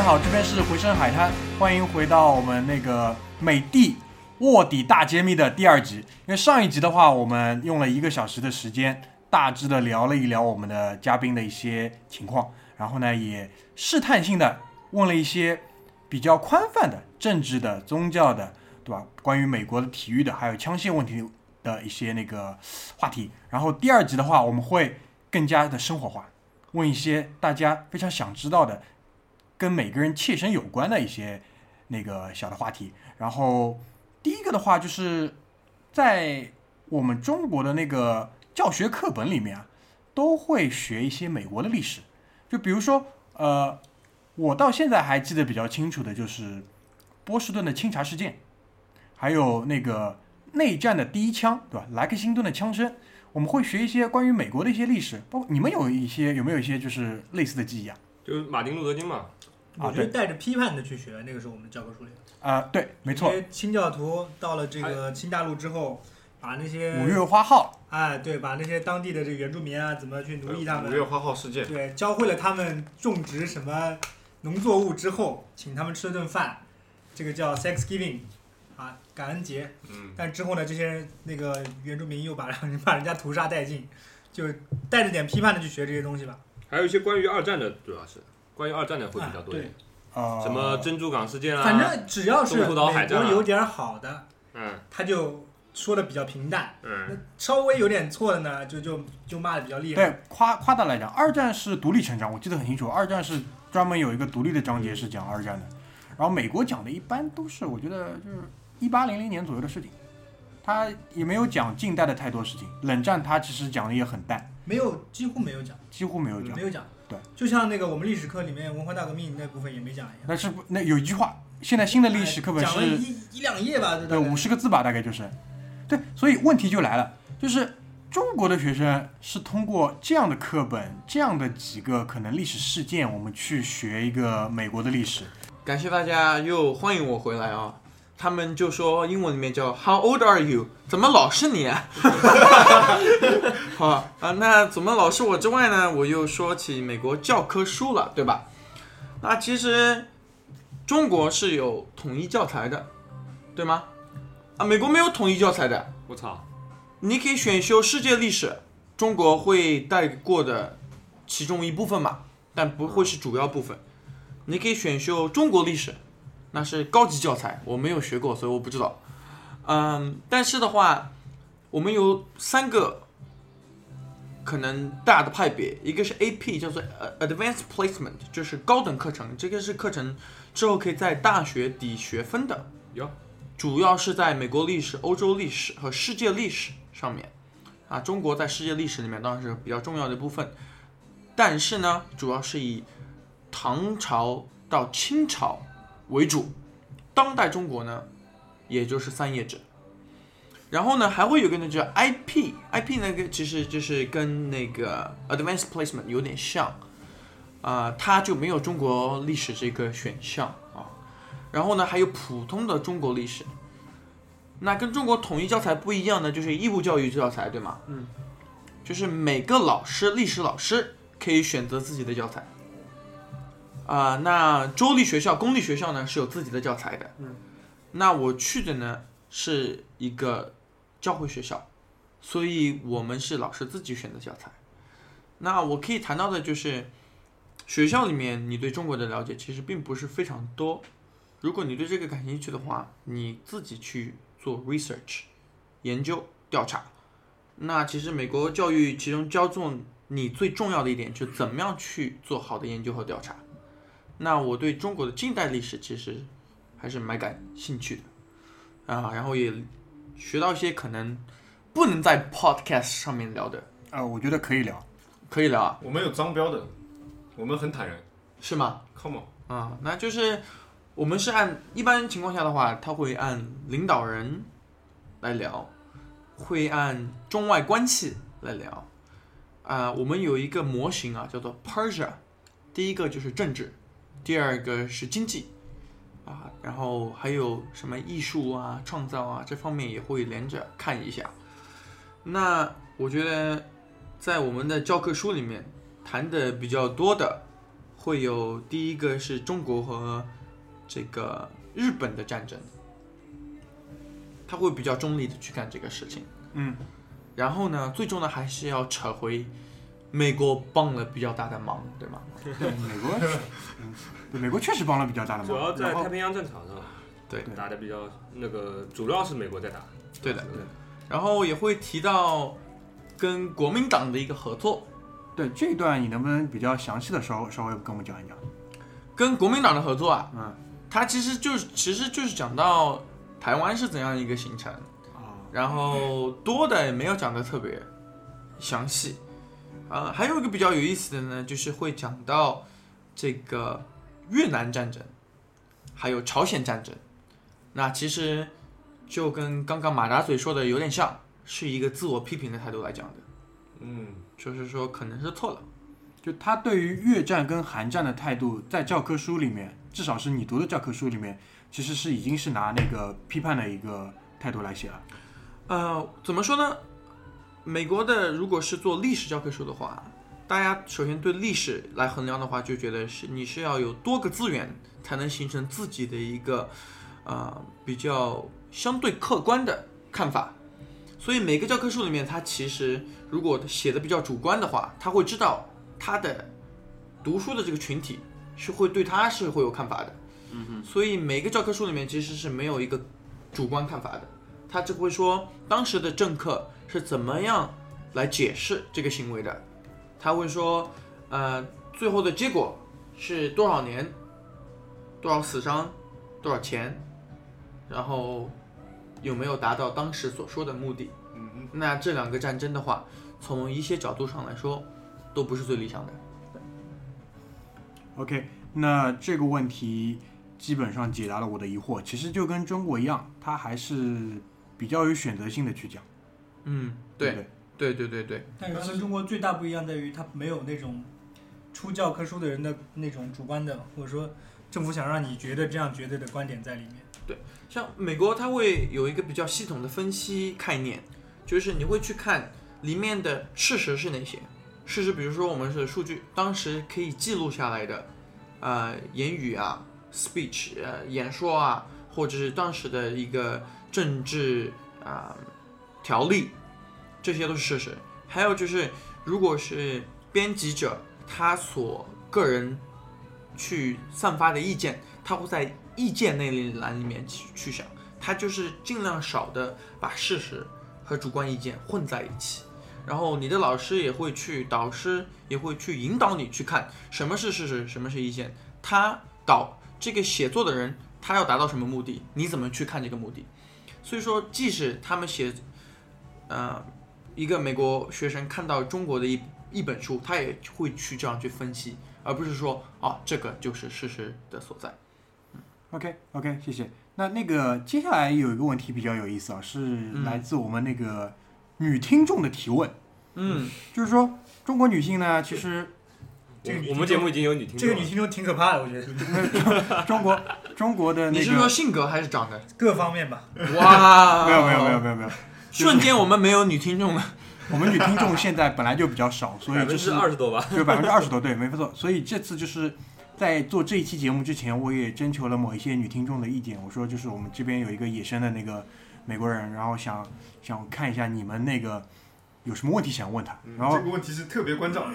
大家好，这边是回声海滩，欢迎回到我们那个美的卧底大揭秘的第二集。因为上一集的话，我们用了一个小时的时间，大致的聊了一聊我们的嘉宾的一些情况，然后呢，也试探性的问了一些比较宽泛的政治的、宗教的，对吧？关于美国的体育的，还有枪械问题的一些那个话题。然后第二集的话，我们会更加的生活化，问一些大家非常想知道的。跟每个人切身有关的一些那个小的话题。然后第一个的话，就是在我们中国的那个教学课本里面啊，都会学一些美国的历史。就比如说，呃，我到现在还记得比较清楚的就是波士顿的清查事件，还有那个内战的第一枪，对吧？莱克星顿的枪声，我们会学一些关于美国的一些历史。包括你们有一些有没有一些就是类似的记忆啊？就是马丁路德金嘛。我觉得带着批判的去学，那个是我们教科书里。啊，对，没错。因为清教徒到了这个新大陆之后，把那些五月花号，哎，对，把那些当地的这个原住民啊，怎么去奴役他们？五月花号事件。对，教会了他们种植什么农作物之后，请他们吃了顿饭，这个叫 Thanksgiving，啊，感恩节。嗯。但之后呢，这些那个原住民又把 把人家屠杀殆尽，就带着点批判的去学这些东西吧。还有一些关于二战的，主要是。关于二战的会比较多一点，啊，什么珍珠港事件啊，反正只要是美国有点好的，嗯，他就说的比较平淡，嗯，稍微有点错的呢，就就就骂的比较厉害。对，夸夸大来讲，二战是独立成长，我记得很清楚，二战是专门有一个独立的章节是讲二战的，然后美国讲的一般都是我觉得就是一八零零年左右的事情，他也没有讲近代的太多事情，冷战他其实讲的也很淡，没有几乎没有讲，几乎没有讲，没有讲。对，就像那个我们历史课里面文化大革命那部分也没讲一样。那是那有一句话，现在新的历史课本是讲了一一两页吧，对，五十个字吧，大概就是。对，所以问题就来了，就是中国的学生是通过这样的课本，这样的几个可能历史事件，我们去学一个美国的历史。感谢大家又欢迎我回来啊。他们就说英文里面叫 How old are you？怎么老是你啊？好啊，那怎么老是我之外呢？我又说起美国教科书了，对吧？那其实中国是有统一教材的，对吗？啊，美国没有统一教材的。我操！你可以选修世界历史，中国会带过的其中一部分嘛，但不会是主要部分。你可以选修中国历史。那是高级教材，我没有学过，所以我不知道。嗯，但是的话，我们有三个可能大的派别，一个是 AP，叫做呃 Advanced Placement，就是高等课程，这个是课程之后可以在大学抵学分的。有，主要是在美国历史、欧洲历史和世界历史上面。啊，中国在世界历史里面当然是比较重要的一部分，但是呢，主要是以唐朝到清朝。为主，当代中国呢，也就是三页纸。然后呢，还会有个呢叫 IP，IP 那个其实就是跟那个 Advanced Placement 有点像，啊，它就没有中国历史这个选项啊。然后呢，还有普通的中国历史。那跟中国统一教材不一样呢就是义务教育教材，对吗？嗯，就是每个老师，历史老师可以选择自己的教材。啊，那州立学校、公立学校呢是有自己的教材的。嗯，那我去的呢是一个教会学校，所以我们是老师自己选的教材。那我可以谈到的就是，学校里面你对中国的了解其实并不是非常多。如果你对这个感兴趣的话，你自己去做 research 研究调查。那其实美国教育其中教重你最重要的一点，就怎么样去做好的研究和调查。那我对中国的近代历史其实还是蛮感兴趣的啊，然后也学到一些可能不能在 podcast 上面聊的啊，我觉得可以聊，可以聊啊。我们有脏标的，我们很坦然，是吗？Come on 啊，那就是我们是按一般情况下的话，他会按领导人来聊，会按中外关系来聊啊。我们有一个模型啊，叫做 Persia，第一个就是政治。第二个是经济，啊，然后还有什么艺术啊、创造啊这方面也会连着看一下。那我觉得，在我们的教科书里面谈的比较多的，会有第一个是中国和这个日本的战争，他会比较中立的去干这个事情。嗯，然后呢，最终呢还是要扯回美国帮了比较大的忙，对吗？对，美国，嗯，对，美国确实帮了比较大的忙。主要在太平洋战场上对打的比较那个，主要是美国在打。对的，对然后也会提到跟国民党的一个合作，对这一段，你能不能比较详细的稍稍微跟我们讲一讲？跟国民党的合作啊，嗯，它其实就是其实就是讲到台湾是怎样一个形成，啊，然后多的也没有讲的特别详细，啊、还有一个比较有意思的呢，就是会讲到这个越南战争，还有朝鲜战争，那其实就跟刚刚马达嘴说的有点像，是一个自我批评的态度来讲的，嗯，就是说可能是错了。就他对于越战跟韩战的态度，在教科书里面，至少是你读的教科书里面，其实是已经是拿那个批判的一个态度来写了。呃，怎么说呢？美国的如果是做历史教科书的话，大家首先对历史来衡量的话，就觉得是你是要有多个资源才能形成自己的一个呃比较相对客观的看法。所以每个教科书里面，它其实如果写的比较主观的话，他会知道他的读书的这个群体是会对他是会有看法的。嗯哼。所以每个教科书里面其实是没有一个主观看法的。他只会说当时的政客是怎么样来解释这个行为的，他会说，呃，最后的结果是多少年，多少死伤，多少钱，然后有没有达到当时所说的目的。嗯那这两个战争的话，从一些角度上来说，都不是最理想的。OK，那这个问题基本上解答了我的疑惑。其实就跟中国一样，它还是比较有选择性的去讲，嗯，对对对？对对但是它跟中国最大不一样在于，它没有那种出教科书的人的那种主观的，或者说政府想让你觉得这样绝对的观点在里面。对像美国，它会有一个比较系统的分析概念，就是你会去看里面的事实是哪些。事实，比如说我们是数据，当时可以记录下来的，呃，言语啊，speech，呃，演说啊，或者是当时的一个政治啊、条例，这些都是事实。还有就是，如果是编辑者他所个人去散发的意见，他会在意见那一栏里面去去想，他就是尽量少的把事实和主观意见混在一起。然后你的老师也会去，导师也会去引导你去看什么是事实，什么是意见。他导这个写作的人，他要达到什么目的？你怎么去看这个目的？所以说，即使他们写，呃，一个美国学生看到中国的一一本书，他也会去这样去分析，而不是说啊，这个就是事实的所在。OK OK，谢谢。那那个接下来有一个问题比较有意思啊，是来自我们那个女听众的提问，嗯，就是说中国女性呢，其实这个我我们节目已经有女听众这个女听众挺可怕的，我觉得 中国中国的你那个是说性格还是长得？各方面吧。哇，没有没有没有没有没有，瞬间我们没有女听众了。我们女听众现在本来就比较少，所百分之以就是二十多吧。就百分之二十多，对，没错。所以这次就是在做这一期节目之前，我也征求了某一些女听众的意见。我说，就是我们这边有一个野生的那个美国人，然后想想看一下你们那个有什么问题想问他。然后这个问题是特别关照。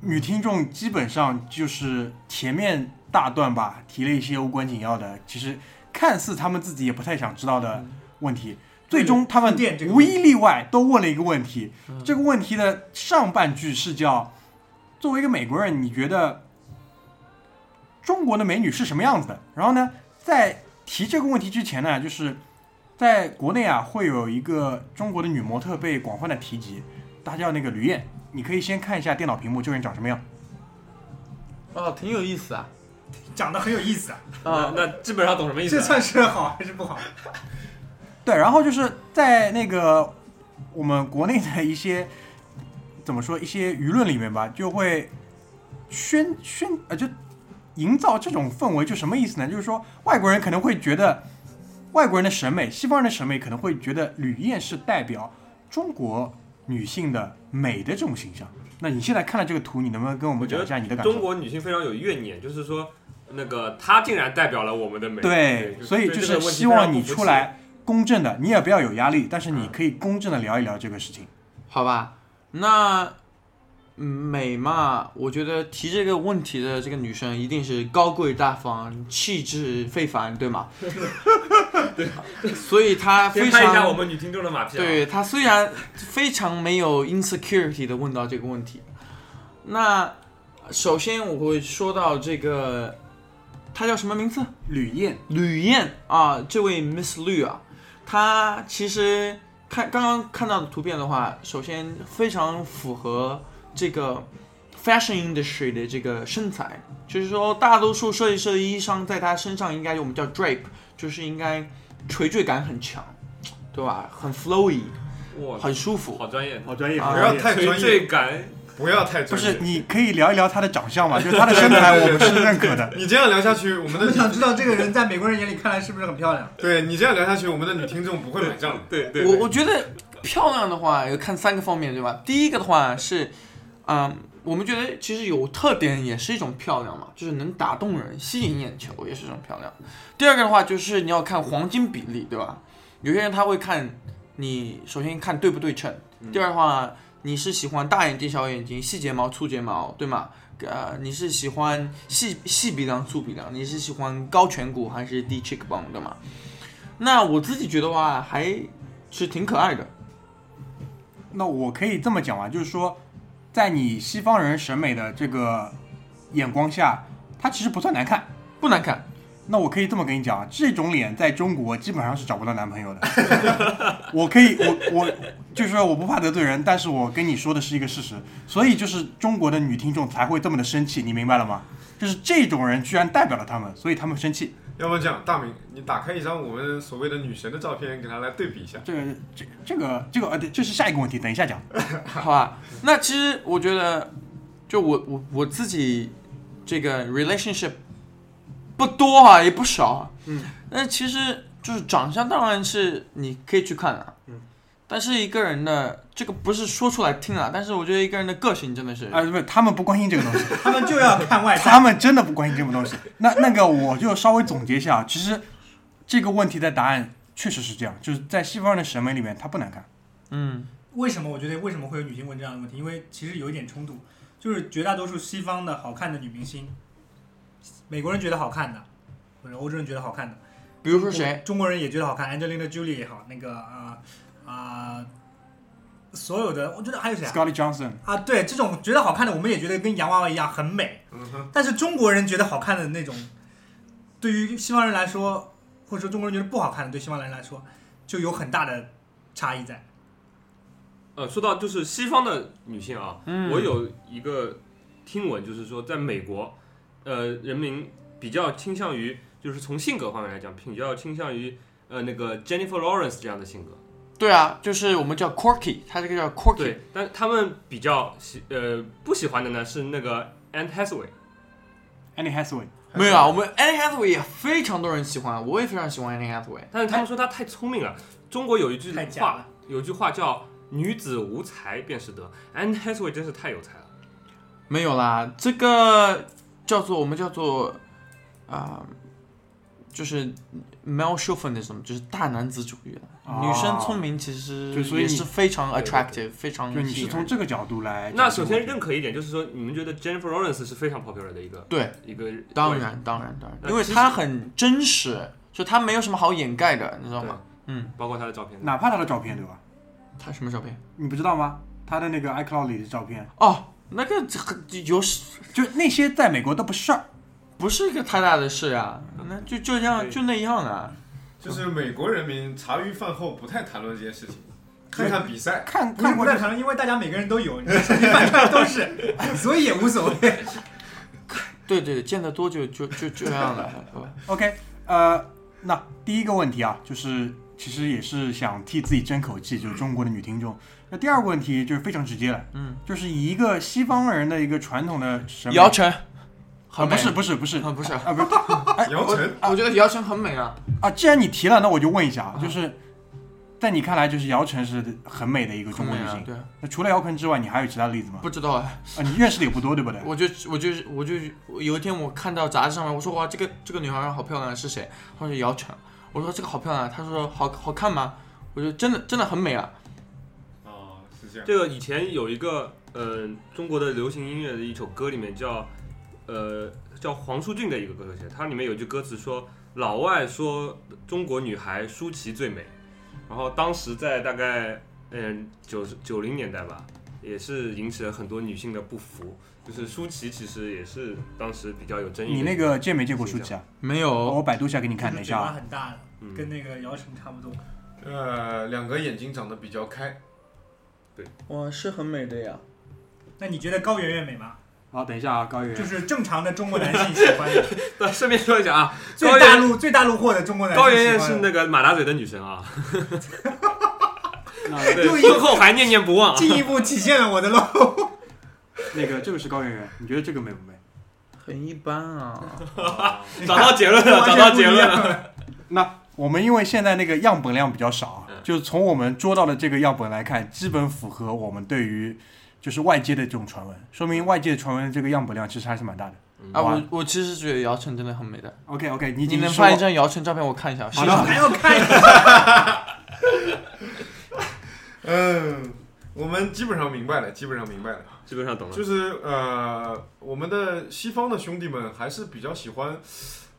女听众基本上就是前面大段吧，提了一些无关紧要的，其实看似他们自己也不太想知道的问题。最终，他们无一例外都问了一个问题。嗯这个问题的上半句是叫：作为一个美国人，你觉得中国的美女是什么样子的？然后呢，在提这个问题之前呢，就是在国内啊，会有一个中国的女模特被广泛的提及，她叫那个吕燕。你可以先看一下电脑屏幕，这个人长什么样。哦，挺有意思啊。讲的很有意思啊，那啊，那基本上懂什么意思这啊？算是好还是不好？对，然后就是在那个我们国内的一些怎么说一些舆论里面吧，就会宣宣呃，就营造这种氛围，就什么意思呢？就是说外国人可能会觉得，外国人的审美，西方人的审美可能会觉得吕燕是代表中国女性的美的这种形象。那你现在看了这个图，你能不能跟我们讲一下你的感受？中国女性非常有怨念，就是说那个她竟然代表了我们的美。对，就所以就是希望你。出来公正的，你也不要有压力，但是你可以公正的聊一聊这个事情。好吧，那嗯美嘛，我觉得提这个问题的这个女生一定是高贵大方、气质非凡，对吗？对，所以她非常拍一下我常们女听众的马屁啊。对她虽然非常没有 insecurity 的问到这个问题，那首先我会说到这个，她叫什么名字？吕燕，吕燕啊，这位 Miss 吕啊，她其实看刚刚看到的图片的话，首先非常符合这个 fashion industry 的这个身材，就是说大多数设计师的衣裳在他身上应该我们叫 drape，就是应该垂坠感很强，对吧？很 flowy，哇，很舒服。好专业，好专业，啊好专业。不要太垂，坠感。不要太不。是，你可以聊一聊她的长相嘛？就是她的身材，我们是认可的。你这样聊下去，我们 我想知道这个人在美国人眼里看来是不是很漂亮？对你这样聊下去，我们的女听众不会买账的。对对，我我觉得漂亮的话要看三个方面，对吧？第一个的话是，嗯，我们觉得其实有特点也是一种漂亮嘛，就是能打动人、吸引眼球也是一种漂亮。第二个的话就是你要看黄金比例，对吧？有些人他会看你首先看对不对称，第二的话你是喜欢大眼睛、小眼睛、细睫毛、粗睫毛，对吗？呃，你是喜欢细细鼻梁、粗鼻梁，你是喜欢高颧骨还是低 cheekbone，的吗？那我自己觉得话还是挺可爱的。那我可以这么讲啊，就是说，在你西方人审美的这个眼光下，它其实不算难看。不难看，那我可以这么跟你讲啊，这种脸在中国基本上是找不到男朋友的。我可以，我我就是说我不怕得罪人，但是我跟你说的是一个事实，所以就是中国的女听众才会这么的生气，你明白了吗？就是这种人居然代表了他们，所以他们生气。要不然这样，大明，你打开一张我们所谓的女神的照片，给他来对比一下。这个这这个这个呃，对，这是下一个问题，等一下讲。好吧？那其实我觉得，就我我我自己这个 relationship 不多啊，也不少啊。嗯。那其实就是长相，当然是你可以去看啊。嗯。但是一个人的这个不是说出来听啊，但是我觉得一个人的个性真的是，啊，不是，他们不关心这个东西。他们就要看外在。他们真的不关心这个东西。那那个我就稍微总结一下啊，其实这个问题的答案确实是这样，就是在西方人的审美里面，它不难看。嗯，为什么我觉得为什么会有女性问这样的问题？因为其实有一点冲突，就是绝大多数西方的好看的女明星，美国人觉得好看的，或者欧洲人觉得好看的，比如说谁？中国人也觉得好看，Angelina Jolie 也好，那个啊啊、所有的我觉得还有谁啊？Scotty Johnson，啊，对，这种觉得好看的，我们也觉得跟洋娃娃一样很美。嗯哼，但是中国人觉得好看的那种，对于西方人来说，或者说中国人觉得不好看的，对西方人来说，就有很大的差异在。呃，说到就是西方的女性啊，嗯我有一个听闻，就是说在美国，呃，人民比较倾向于，就是从性格方面来讲，比较倾向于呃那个 Jennifer Lawrence 这样的性格。对啊，就是我们叫 quirky，他这个叫 quirky。对，但他们比较喜呃不喜欢的呢是那个 Anne Hathaway。Annie Hathaway，没有啊，我们 Anne Hathaway 也非常多人喜欢，我也非常喜欢 Anne Hathaway。但是他们说她太聪明了。中国有一句话有句话叫“女子无才便是德 ”，Anne Hathaway 真是太有才了。没有啦，这个叫做我们叫做啊、就是 male chauvinism，就是大男子主义了。哦女生聪明其实就所以是非常对对 attractive，非常就你是从这个角度来。那首先认可一点，就是说你们觉得 Jennifer Lawrence 是非常 popular 的一个对，一个当然当然当然，因为她很真实，就她没有什么好掩盖的，你知道吗？嗯，包括她的照片。哪怕她的照片对吧？她什么照片？你不知道吗？她的那个 iCloud 里的照片，哦，那个有就那些在美国都不是事儿。不是一个太大的事啊，那就就这样就那样啊。就是美国人民茶余饭后不太谈论这些事情，看看比赛。看看不太谈论，因为大家每个人都有，你的手机饭串都是，所以也无所谓。对对，见得多就就就就这样了，好吧？OK，呃，那第一个问题啊，就是其实也是想替自己争口气，就是中国的女听众。那第二个问题就是非常直接了，嗯，就是以一个西方人的一个传统的审美，姚晨，啊很美不是不是不是啊不是，啊不是 姚晨，我觉得姚晨很美啊。啊，既然你提了，那我就问一下啊，就是在你看来，就是姚晨是很美的一个中国女性。对啊，那除了姚晨之外，你还有其他例子吗？不知道啊，啊，你认识的也不多，对不对？我就我就我就有一天我看到杂志上面，我说哇，这个这个女孩好漂亮，是谁？她说姚晨，我说这个好漂亮，她说好好看吗？我说真的真的很美啊，这样。这个以前有一个呃中国的流行音乐的一首歌里面叫呃叫黄舒骏的一个歌手写的，它里面有句歌词说老外说中国女孩舒淇最美，然后当时在大概嗯九九零年代吧，也是引起了很多女性的不服。就是舒淇其实也是当时比较有争议。你那个见没见过舒淇啊？没有，我百度一下给你看，一下啊。很大的，嗯跟那个姚晨差不多。呃，两个眼睛长得比较开，哇，是很美的呀。那你觉得高圆圆美吗？好，等一下啊，高圆圆。就是正常的中国男性喜欢的，对，顺便说一下啊，最大陆最大陆货的中国男性高喜。圆圆是那个马大嘴的女神啊，那对，又一婚后还念念不忘啊。进一步体现了我的 low。那个这个是高圆圆，你觉得这个美不美？很一般啊，找到结论了，找到结论了。了。那我们因为现在那个样本量比较少就从我们捉到的这个样本来看，基本符合我们对于就是外界的这种传闻，说明外界传闻的这个样本量其实还是蛮大的。啊，我我其实觉得姚晨真的很美的。OK OK，你你能发一张姚晨照片我看一下？好的还要看一下，嗯，我们基本上明白了，基本上明白了，基本上懂了。就是呃，我们的西方的兄弟们还是比较喜欢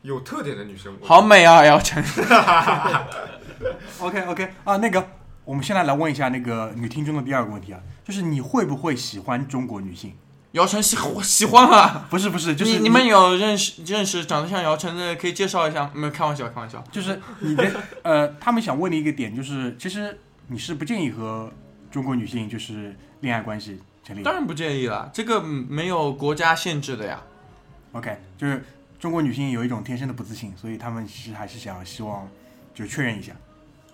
有特点的女生。好美啊，姚晨。OK OK 啊，那个我们现在来问一下那个女听众的第二个问题啊，就是你会不会喜欢中国女性？姚晨喜我喜欢啊。不是不是，就是你你们有认识认识长得像姚晨的，可以介绍一下？没有，开玩笑，开玩笑。就是你的呃，他们想问的一个点就是，其实你是不建议和中国女性就是恋爱关系成立当然不介意了，这个嗯没有国家限制的呀。OK，就是中国女性有一种天生的不自信，所以他们其实还是想希望就确认一下。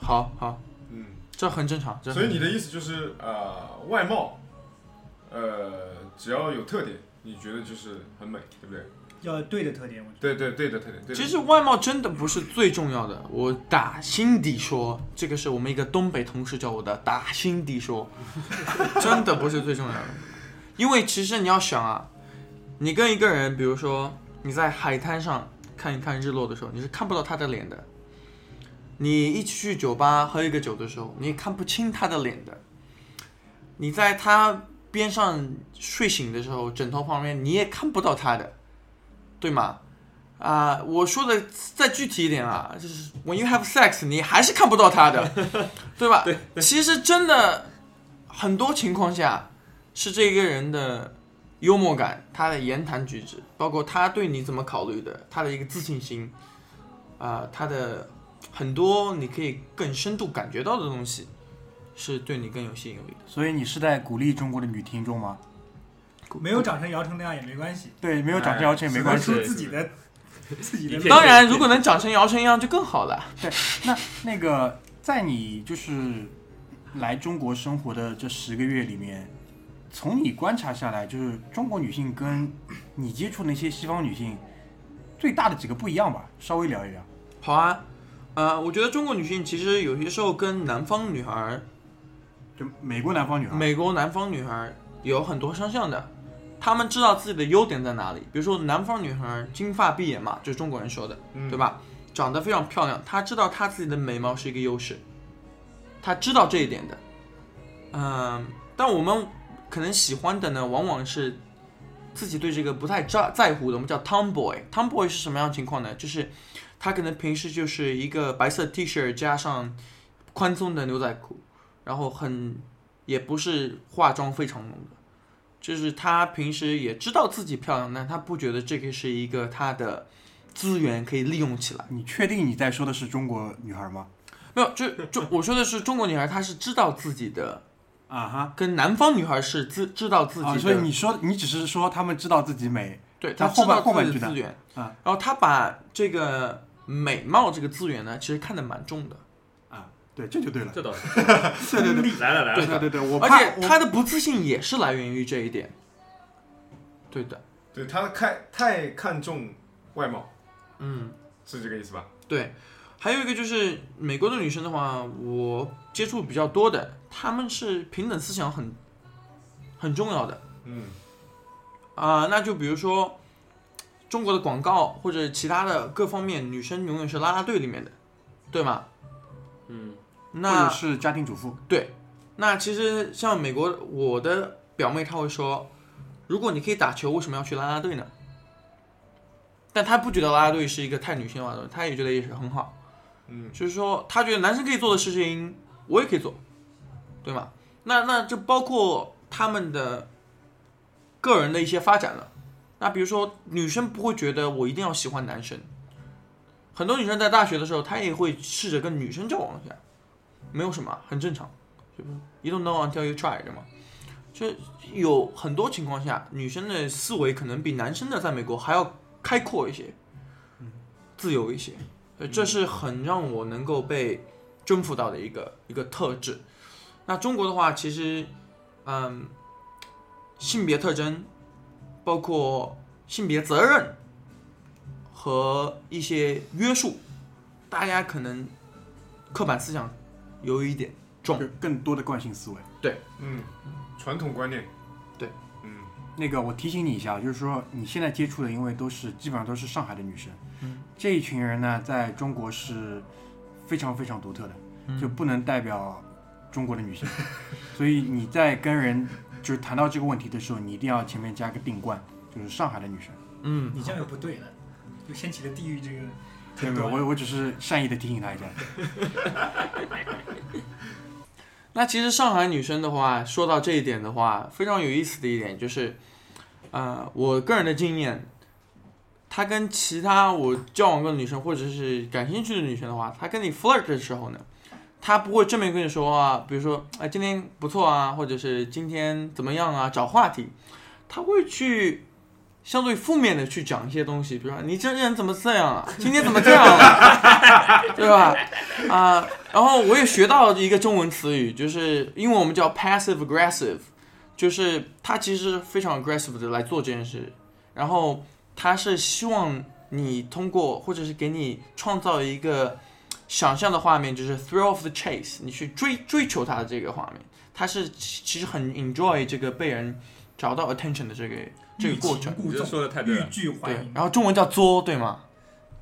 好好，嗯，这很正常。这所以你的意思就是呃，外貌，呃，只要有特点，你觉得就是很美，对不对？要对的特点，我觉得对对对的特点。对的其实外貌真的不是最重要的，我打心底说，这个是我们一个东北同事教我的，打心底说，真的不是最重要的。因为其实你要想啊，你跟一个人，比如说你在海滩上看一看日落的时候，你是看不到他的脸的。你一起去酒吧喝一个酒的时候，你也看不清他的脸的。你在他边上睡醒的时候，枕头旁边你也看不到他的，对吗？啊、我说的再具体一点啊，就是 when you have sex，你还是看不到他的，对吧？对，其实真的很多情况下是这个人的幽默感，他的言谈举止，包括他对你怎么考虑的，他的一个自信心，啊、他的很多你可以更深度感觉到的东西，是对你更有吸引力的。所以你是在鼓励中国的女听众吗？没有长成姚晨那样也没关系，对，没有长成姚晨也没关系。说自己的 自己的当然，如果能长成姚晨一样就更好了。对那那个在你就是来中国生活的这十个月里面，从你观察下来，就是中国女性跟你接触那些西方女性最大的几个不一样吧？稍微聊一聊。好啊，呃，我觉得中国女性其实有些时候跟南方女孩儿、就美国南方女孩，美国南方女孩儿有很多相像的。她们知道自己的优点在哪里，比如说南方女孩儿金发碧眼嘛，就是中国人说的，嗯对？吧？长得非常漂亮，她知道她自己的美貌是一个优势，她知道这一点的。嗯，但我们可能喜欢的呢，往往是自己对这个不太在在乎的，我们叫 tomboy。tomboy 是什么样的情况呢？就是他可能平时就是一个白色 T 恤加上宽松的牛仔裤，然后很也不是化妆非常浓的，就是他平时也知道自己漂亮，但他不觉得这个是一个他的资源可以利用起来。你确定你在说的是中国女孩吗？没有，就就我说的是中国女孩，她是知道自己的，啊哈。跟南方女孩是知知道自己的，啊，所以你说你只是说她们知道自己美，对那后半她后半句呢自己的资源，啊然后她把这个美貌这个资源呢，其实看得蛮重的。啊对，这就对了。这倒是。对对对，来了来了，对对对，我而且我她的不自信也是来源于这一点。对的，对他看太看重外貌，嗯，是这个意思吧？对，还有一个就是美国的女生的话，我接触比较多的，她们是平等思想很很重要的嗯啊、那就比如说中国的广告或者其他的各方面，女生永远是啦啦队里面的，对吗？嗯，或那者是家庭主妇，对，那其实像美国，我的表妹她会说，如果你可以打球，为什么要去啦啦队呢？但她不觉得啦啦队是一个太女性化的，她也觉得也是很好。嗯就是说，她觉得男生可以做的事情，我也可以做，对吗？那那就包括他们的个人的一些发展了。那比如说，女生不会觉得我一定要喜欢男生，很多女生在大学的时候，她也会试着跟女生交往一下，没有什么，很正常。就是 you don't know until you try，对吗？就有很多情况下，女生的思维可能比男生的在美国还要开阔一些，自由一些。呃这是很让我能够被征服到的一个一个特质。那中国的话，其实，嗯，性别特征，包括性别责任和一些约束，大家可能刻板思想有一点重。更多的惯性思维。对。嗯，传统观念。对，嗯。那个我提醒你一下，就是说你现在接触的，因为都是基本上都是上海的女生，嗯，这一群人呢，在中国是非常非常独特的，嗯。就不能代表中国的女性，所以你在跟人就是谈到这个问题的时候，你一定要前面加个定冠，就是上海的女生。嗯，你这样又不对了，就掀起了地域这个没有没有，我我只是善意的提醒他一下。那其实上海女生的话，说到这一点的话，非常有意思的一点就是，呃，我个人的经验，她跟其他我交往过的女生或者是感兴趣的女生的话，她跟你 flirt 的时候呢，她不会正面跟你说啊，比如说，哎，今天不错啊，或者是今天怎么样啊，找话题，他会去。相对负面的去讲一些东西，比如说你这人怎么这样啊？今天怎么这样啊？对吧？啊、然后我也学到一个中文词语，就是因为我们叫 passive aggressive，就是他其实非常 aggressive 的来做这件事，然后他是希望你通过或者是给你创造一个想象的画面，就是 thrill of the chase，你去追追求他的这个画面，他是其其实很 enjoy 这个被人找到 attention 的这个这个过程。说的太对了。对拒还迎，。然后中文叫作，对吗？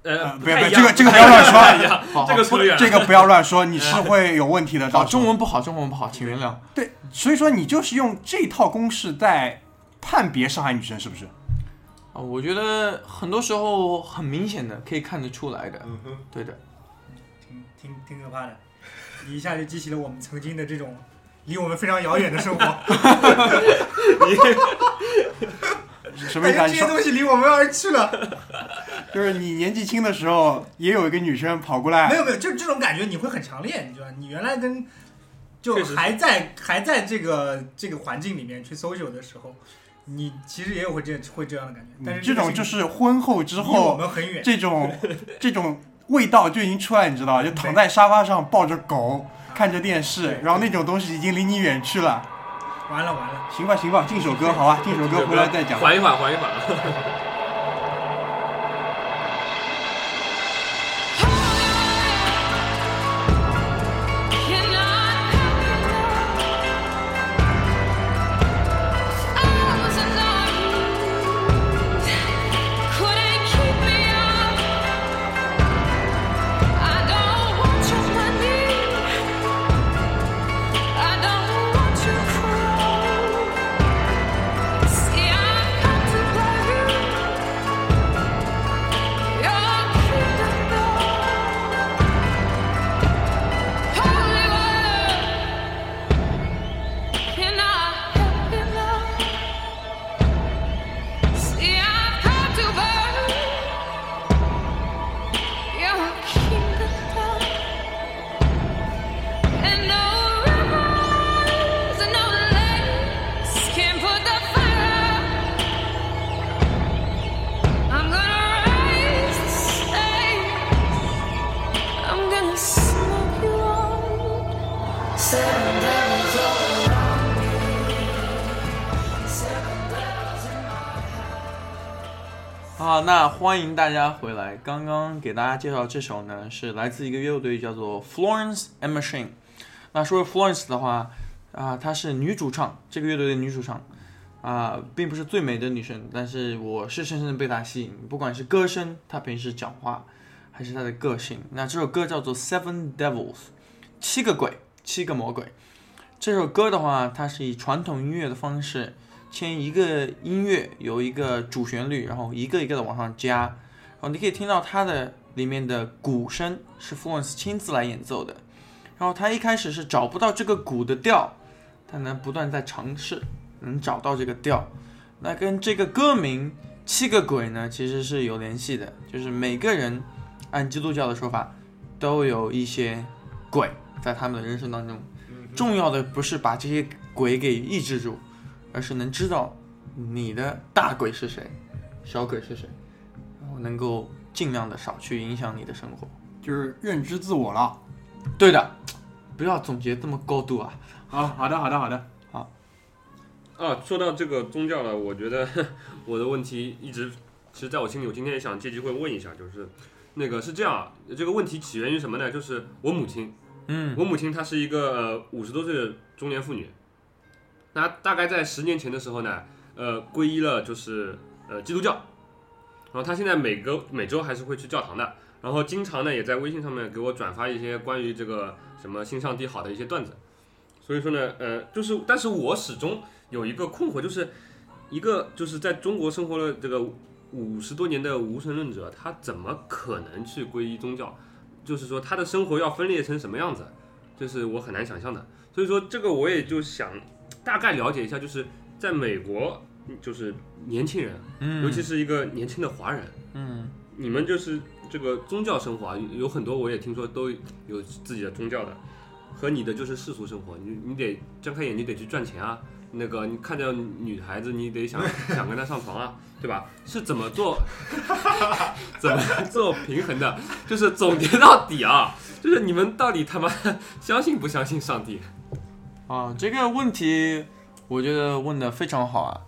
呃，不要不要这个这个不要乱说这个扯远。这个不要乱说，你是会有问题的。好，到中文不好，中文不好，请原谅。对，所以说你就是用这套公式在判别上海女生是不是？啊，我觉得很多时候很明显的可以看得出来的，嗯哼，对的。挺挺挺可怕的，你一下就激起了我们曾经的这种离我们非常遥远的生活，什么意思啊？感觉这些东西离我们而去了。就是你年纪轻的时候，也有一个女生跑过来，没有没有，就这种感觉你会很强烈，你知道吧？你原来跟就还在还在这个这个环境里面去 social 的时候，你其实也有会这会这样的感觉，但是这种就是婚后之后我后们很远。这种这种味道就已经出来，你知道，就躺在沙发上抱着狗看着电视，然后那种东西已经离你远去了。完了完了，行吧行吧，进首歌好吧，进首歌回来再讲。缓一缓，缓一缓。欢迎大家回来。刚刚给大家介绍这首呢，是来自一个乐队叫做 Florence and Machine。那说 Florence 的话，啊、她是女主唱，这个乐队的女主唱，啊、并不是最美的女生，但是我是深深的被她吸引，不管是歌声，她平时讲话，还是她的个性。那这首歌叫做 Seven Devils，七个鬼，七个魔鬼。这首歌的话，它是以传统音乐的方式。先一个音乐有一个主旋律，然后一个一个的往上加，然后你可以听到它的里面的鼓声是 Florence 亲自来演奏的，然后他一开始是找不到这个鼓的调，他呢不断在尝试能找到这个调，那跟这个歌名《七个鬼》呢其实是有联系的，就是每个人按基督教的说法都有一些鬼在他们的人生当中，重要的不是把这些鬼给抑制住。而是能知道你的大鬼是谁，小鬼是谁，然后能够尽量的少去影响你的生活。就是认知自我了。对的，不要总结这么高度啊。好，好的，好的，好的。好啊，说到这个宗教了，我觉得我的问题一直，其实在我心里，我今天也想借机会问一下，就是那个是这样啊，这个问题起源于什么呢？就是我母亲，嗯我母亲她是一个呃五十多岁的中年妇女，那大概在十年前的时候呢，呃，皈依了就是呃基督教，然后他现在每个每周还是会去教堂的，然后经常呢也在微信上面给我转发一些关于这个什么新上帝好的一些段子，所以说呢，呃，就是但是我始终有一个困惑，就是一个就是在中国生活了这个五十多年的无神论者，他怎么可能去皈依宗教？就是说他的生活要分裂成什么样子，这是我很难想象的。所以说这个我也就想大概了解一下，就是在美国，就是年轻人，嗯，尤其是一个年轻的华人，嗯你们就是这个宗教生活啊，有有很多我也听说都有自己的宗教的，和你的就是世俗生活，你你得睁开眼睛得去赚钱啊，那个你看到女孩子你得想 想跟她上床啊，对吧？是怎么做 怎么做平衡的？就是总结到底啊，就是你们到底他妈相信不相信上帝？啊，这个问题我觉得问的非常好啊。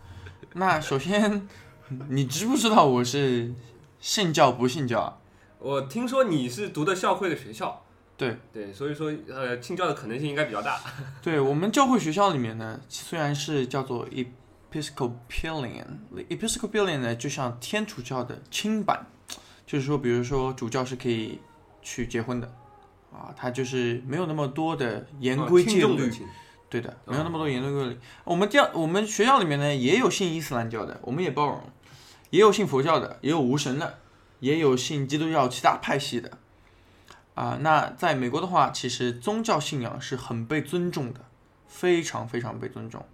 那首先，你知不知道我是信教不信教啊？我听说你是读的教会的学校，对对，所以说呃信教的可能性应该比较大。对我们教会学校里面呢，虽然是叫做 Episcopalian，Episcopalian 呢就像天主教的清版，就是说，比如说主教是可以去结婚的，啊，他就是没有那么多的言规戒律，对的，没有那么多严规律。我们教我们学校里面呢也有信伊斯兰教的，我们也包容，也有信佛教的，也有无神的，也有信基督教其他派系的。啊，那在美国的话，其实宗教信仰是很被尊重的，非常非常被尊重，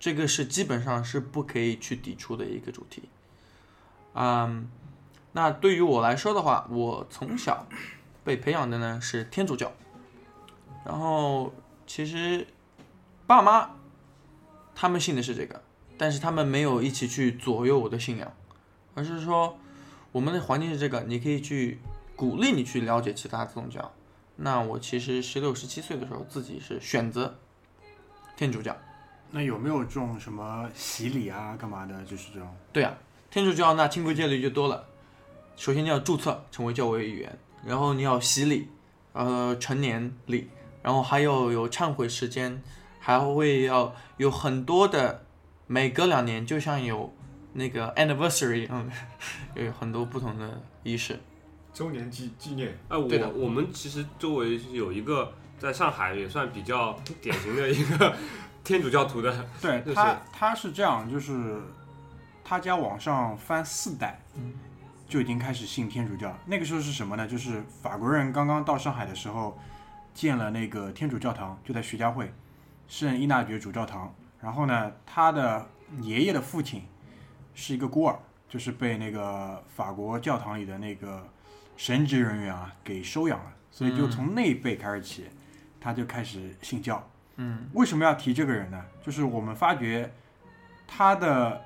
这个是基本上是不可以去抵触的一个主题。嗯，那对于我来说的话，我从小被培养的呢是天主教，然后其实爸妈他们信的是这个，但是他们没有一起去左右我的信仰，而是说我们的环境是这个，你可以去鼓励你去了解其他宗教。那我其实十六、十七岁的时候，自己是选择天主教。那有没有这种什么洗礼啊，干嘛的？就是这种。对啊，天主教那清规戒律就多了。首先你要注册成为教会议员，然后你要洗礼，呃，成年礼，然后还有有忏悔时间，还会要有很多的，每隔两年就像有那个 anniversary 一样的，有很多不同的仪式。周年纪纪念，哎，对我我们其实周围有一个在上海也算比较典型的一个 天主教徒的，对他，他是这样，就是他家往上翻四代，就已经开始信天主教。那个时候是什么呢？就是法国人刚刚到上海的时候，建了那个天主教堂，就在徐家汇圣伊纳爵主教堂。然后呢，他的爷爷的父亲是一个孤儿，就是被那个法国教堂里的那个神职人员啊给收养了，所以就从那一辈开始起，他就开始信教。嗯为什么要提这个人呢？就是我们发觉他的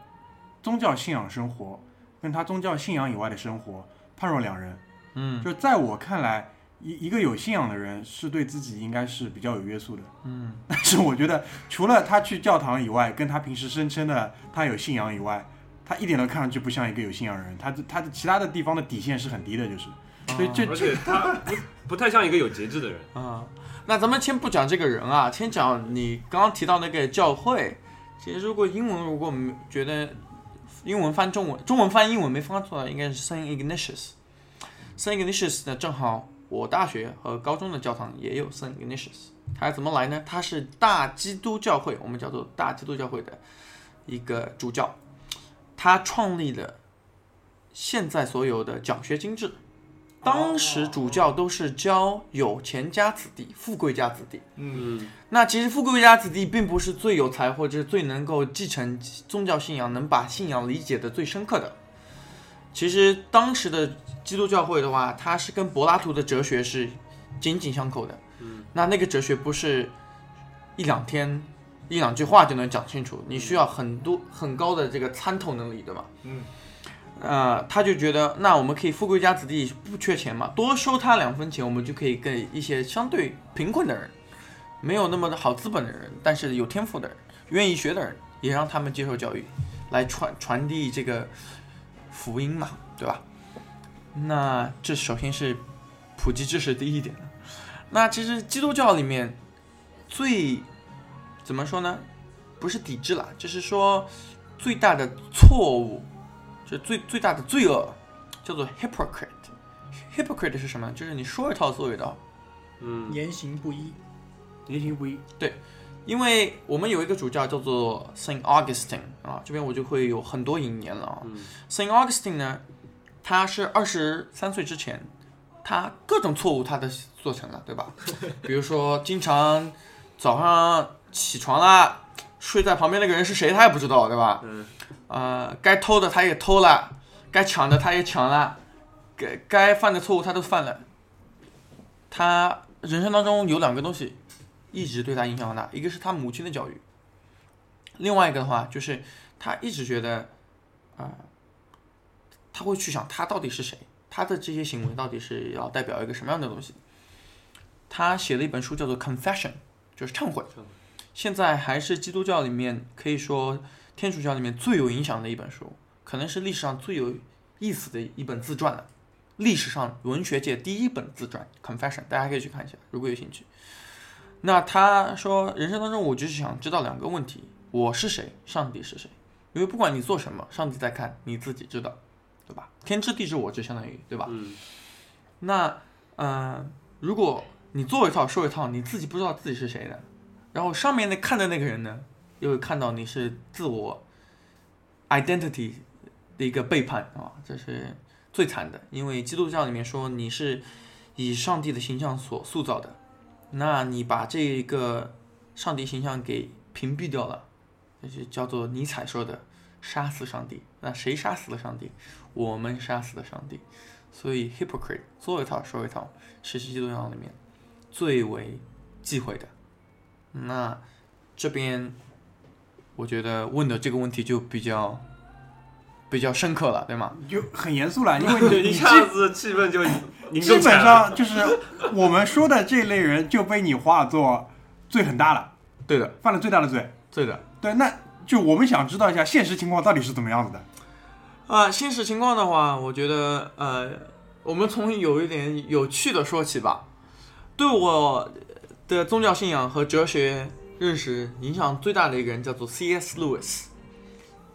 宗教信仰生活跟他宗教信仰以外的生活判若两人。嗯就在我看来，一一个有信仰的人是对自己应该是比较有约束的。嗯但是我觉得，除了他去教堂以外，跟他平时声称的他有信仰以外，他一点都看上去不像一个有信仰的人，他他的其他的地方的底线是很低的，就是，所以这而这且他不不太像一个有节制的人。啊，那咱们先不讲这个人啊，先讲你刚刚提到那个教会。其实如果英文如果没觉得英文翻中文，中文翻英文没翻错，应该是 Saint Ignatius。Saint Ignatius 呢，正好我大学和高中的教堂也有 Saint Ignatius。他怎么来呢？它是大基督教会，我们叫做大基督教会的一个主教，他创立了现在所有的奖学金制。当时主教都是教有钱家子弟、富贵家子弟。嗯，那其实富贵家子弟并不是最有才或者是最能够继承宗教信仰、能把信仰理解的最深刻的。其实当时的基督教会的话，它是跟柏拉图的哲学是紧紧相扣的。嗯，那那个哲学不是一两天、一两句话就能讲清楚，你需要很多很高的这个参透能力，对吧？嗯。呃，他就觉得，那我们可以富贵家子弟不缺钱嘛，多收他两分钱，我们就可以给一些相对贫困的人，没有那么的好资本的人，但是有天赋的人，愿意学的人，也让他们接受教育，来传传递这个福音嘛，对吧？那这首先是普及知识第一点。那其实基督教里面最怎么说呢？不是抵制啦，就是说最大的错误，就最最大的罪恶，叫做 hypocrite。hypocrite 是什么？就是你说一套做一套。嗯，言行不一。言行不一。对因为我们有一个主教叫做 Saint Augustine 啊，这边我就会有很多引言了啊。嗯 Saint Augustine 呢，他是二十三岁之前，他各种错误他都做成了，对吧？比如说经常早上起床啦，睡在旁边那个人是谁他也不知道，对吧？嗯，呃，该偷的他也偷了，该抢的他也抢了，该该犯的错误他都犯了。他人生当中有两个东西一直对他影响很大，一个是他母亲的教育，另外一个的话就是他一直觉得，啊、他会去想他到底是谁，他的这些行为到底是要代表一个什么样的东西。他写了一本书叫做《Confession》，就是忏悔，现在还是基督教里面可以说天主教里面最有影响的一本书，可能是历史上最有意思的一本自传了。历史上文学界第一本自传《Confession》，大家可以去看一下，如果有兴趣。那他说，人生当中我就是想知道两个问题：我是谁，上帝是谁？因为不管你做什么，上帝在看，你自己知道，对吧？天知地知我知，相当于对吧？嗯，那呃，如果你做一套说一套，你自己不知道自己是谁的，然后上面那看的那个人呢，又会看到你是自我 identity 的一个背叛啊，这是最惨的。因为基督教里面说你是以上帝的形象所塑造的，那你把这个上帝形象给屏蔽掉了，这就叫做尼采说的杀死上帝。那谁杀死了上帝？我们杀死了上帝。所以 hypocrite 做一套说一套，是基督教里面最为忌讳的。那这边我觉得问的这个问题就比较比较深刻了，对吗？就很严肃了，因为你 一下子气氛就凝基本。上就是我们说的这类人就被你化作罪很大了，对的，犯了最大的罪。对的。对，那就我们想知道一下现实情况到底是怎么样子的。啊、现实情况的话，我觉得呃，我们从有一点有趣的说起吧。对我的宗教信仰和哲学认识影响最大的一个人叫做 C.S. Lewis，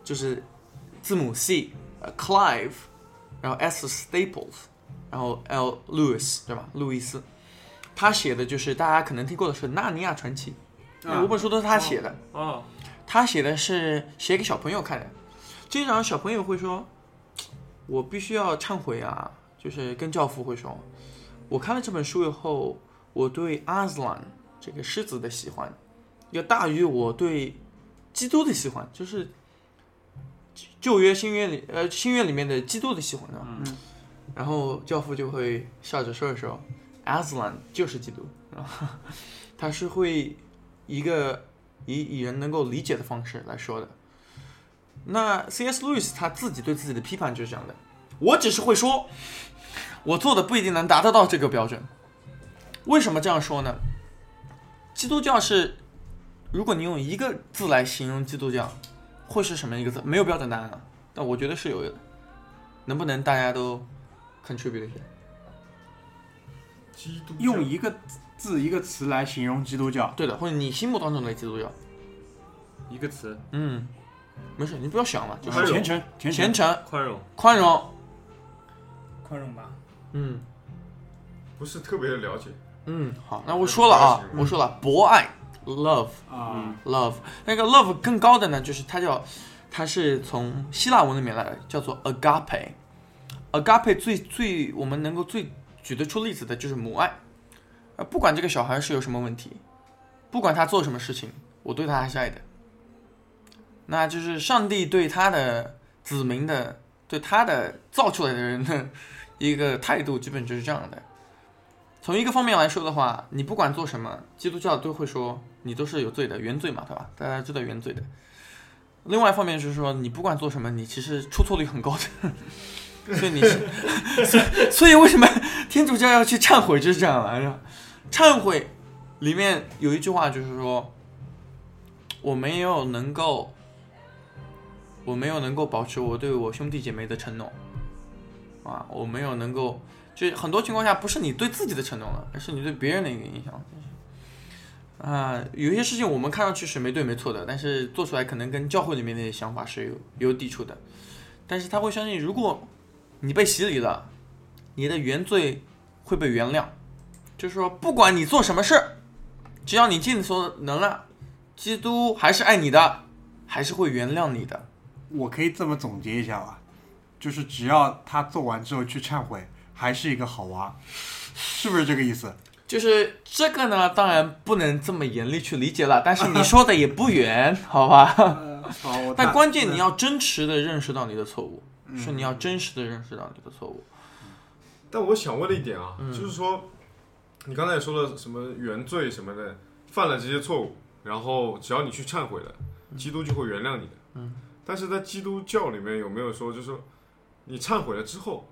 就是字母 C，呃，Clive，然后 S Staples，然后 L Lewis，对吧？路易斯，他写的就是大家可能听过的是《纳尼亚传奇》，那五本书都是他写的。哦，他写的是写给小朋友看的，经常小朋友会说，我必须要忏悔啊，就是跟教父会说，我看了这本书以后，我对阿斯兰这个狮子的喜欢，要大于我对基督的喜欢，就是旧约新约里呃新约里面的基督的喜欢啊。嗯。然后教父就会笑着说一说，阿斯兰就是基督。啊，他是会一个以以人能够理解的方式来说的。那 C.S. Lewis 他自己对自己的批判就是这样的：我只是会说，我做的不一定能达得到这个标准。为什么这样说呢？基督教是，如果你用一个字来形容基督教，会是什么一个字？没有标准答案啊。但我觉得是有的，能不能大家都 contribute 一下？基督用一个字一个词来形容基督教，对的，或者你心目当中的基督教，一个词，嗯，没事，你不要想了，就是虔诚，虔虔诚，诚、宽容，宽容，宽容吧。嗯。不是特别的了解，嗯，好，那我说了啊，嗯我说了，博爱。Love 啊，love，那个 love 更高的呢，就是它叫，它是从希腊文里面来的，叫做 agape。agape 最最我们能够最举得出例子的就是母爱，呃，不管这个小孩是有什么问题，不管他做什么事情，我对他还是爱的。那就是上帝对他的子民的，对他的造出来的人的一个态度，基本就是这样的。从一个方面来说的话，你不管做什么，基督教都会说你都是有罪的，原罪嘛，对吧？大家知道原罪的。另外一方面就是说，你不管做什么，你其实出错率很高的，所以你，所以所以为什么天主教要去忏悔就是这样来着？忏悔里面有一句话就是说，我没有能够，我没有能够保持我对我兄弟姐妹的承诺，啊，我没有能够，就很多情况下不是你对自己的承诺了，而是你对别人的一个影响。啊、有些事情我们看上去是没对没错的，但是做出来可能跟教会里面的想法是有有抵触的。但是他会相信，如果你被洗礼了，你的原罪会被原谅，就是说，不管你做什么事，只要你尽所能了，基督还是爱你的，还是会原谅你的。我可以这么总结一下吧，就是只要他做完之后去忏悔，还是一个好娃，是不是这个意思？就是这个呢，当然不能这么严厉去理解了，但是你说的也不远，好吧？好，但关键你要真实的认识到你的错误，嗯是你要真实的认识到你的错误。但我想问的一点啊，嗯就是说，你刚才也说了什么原罪什么的，犯了这些错误，然后只要你去忏悔了，基督就会原谅你的。嗯。但是在基督教里面有没有说，就是说，你忏悔了之后，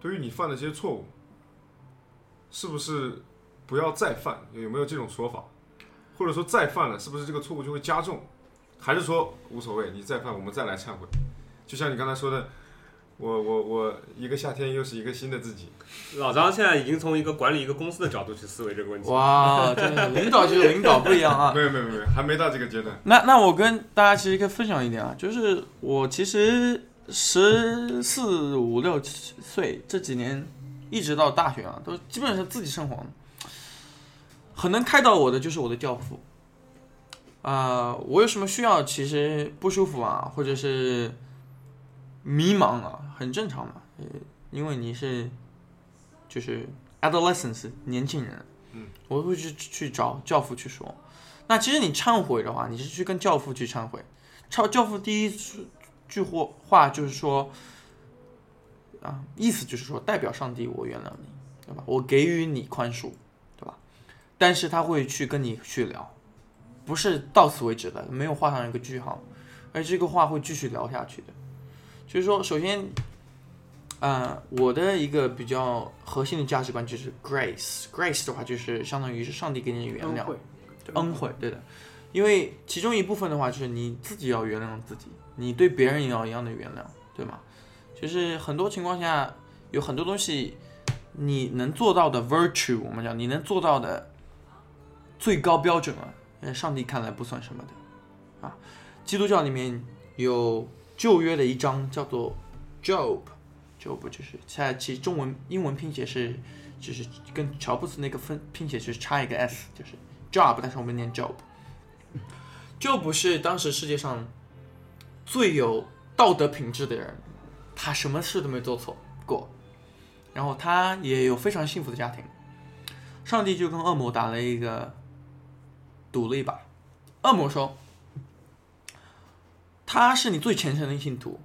对于你犯的这些错误，是不是不要再犯？有没有这种说法？或者说再犯了，是不是这个错误就会加重？还是说无所谓，你再犯我们再来忏悔？就像你刚才说的，我我我一个夏天又是一个新的自己。老张现在已经从一个管理一个公司的角度去思维这个问题。哇，真的领导就是领导不一样啊。没有没有没有，还没到这个阶段。那那我跟大家其实可以分享一点啊，就是我其实十四五六七岁这几年，一直到大学啊，都基本上自己生活，很能开导我的就是我的教父。啊、我有什么需要，其实不舒服啊，或者是迷茫啊，很正常嘛。呃，因为你是就是 adolescence 年轻人，嗯，我会去去找教父去说。那其实你忏悔的话，你是去跟教父去忏悔。教教父第一句话话就是说，啊，意思就是说，代表上帝，我原谅你，对吧？我给予你宽恕，对吧？但是他会去跟你去聊，不是到此为止的，没有画上一个句号，而这个话会继续聊下去的。就是说，首先，呃，我的一个比较核心的价值观就是 grace，grace 的话就是相当于是上帝给你的原谅，恩惠，对的。因为其中一部分的话，就是你自己要原谅自己，你对别人也要一样的原谅，对吗？就是很多情况下，有很多东西你能做到的 virtue，我们讲你能做到的最高标准啊，在上帝看来不算什么的啊。基督教里面有旧约的一章叫做 Job，Job 就是它其实中文英文拼写是就是跟乔布斯那个分拼写是差一个 s，就是 job，但是我们念 Job。Job 是当时世界上最有道德品质的人，他什么事都没做错过，然后他也有非常幸福的家庭。上帝就跟恶魔打了一个赌了一把，恶魔说：“他是你最虔诚的信徒，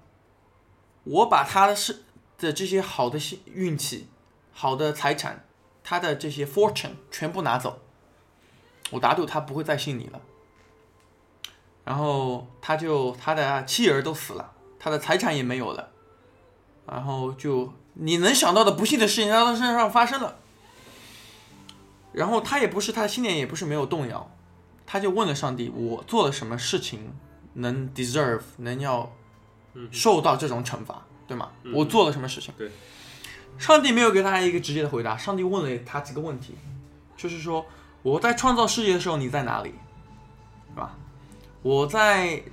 我把他的是的这些好的幸运气、好的财产、他的这些 fortune 全部拿走，我打赌他不会再信你了。”然后他就他的妻儿都死了，他的财产也没有了，然后就你能想到的不幸的事情在他身上发生了。然后他也不是他的信念也不是没有动摇，他就问了上帝：我做了什么事情能 deserve 能要嗯受到这种惩罚，对吗？嗯我做了什么事情？对，上帝没有给大家一个直接的回答，上帝问了他几个问题，就是说我在创造世界的时候你在哪里，是吧？我在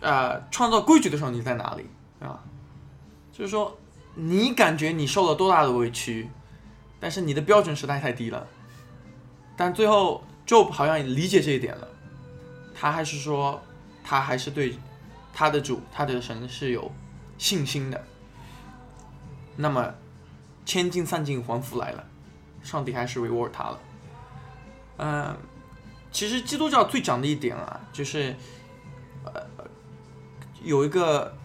呃创造规矩的时候你在哪里，对吧？就是说你感觉你受了多大的委屈，但是你的标准实在太低了。但最后 Job 好像理解这一点了，他还是说他还是对他的主、他的神是有信心的。那么千金散尽还复来了，上帝还是 reward 他了。嗯、其实基督教最讲的一点啊，就是呃有一个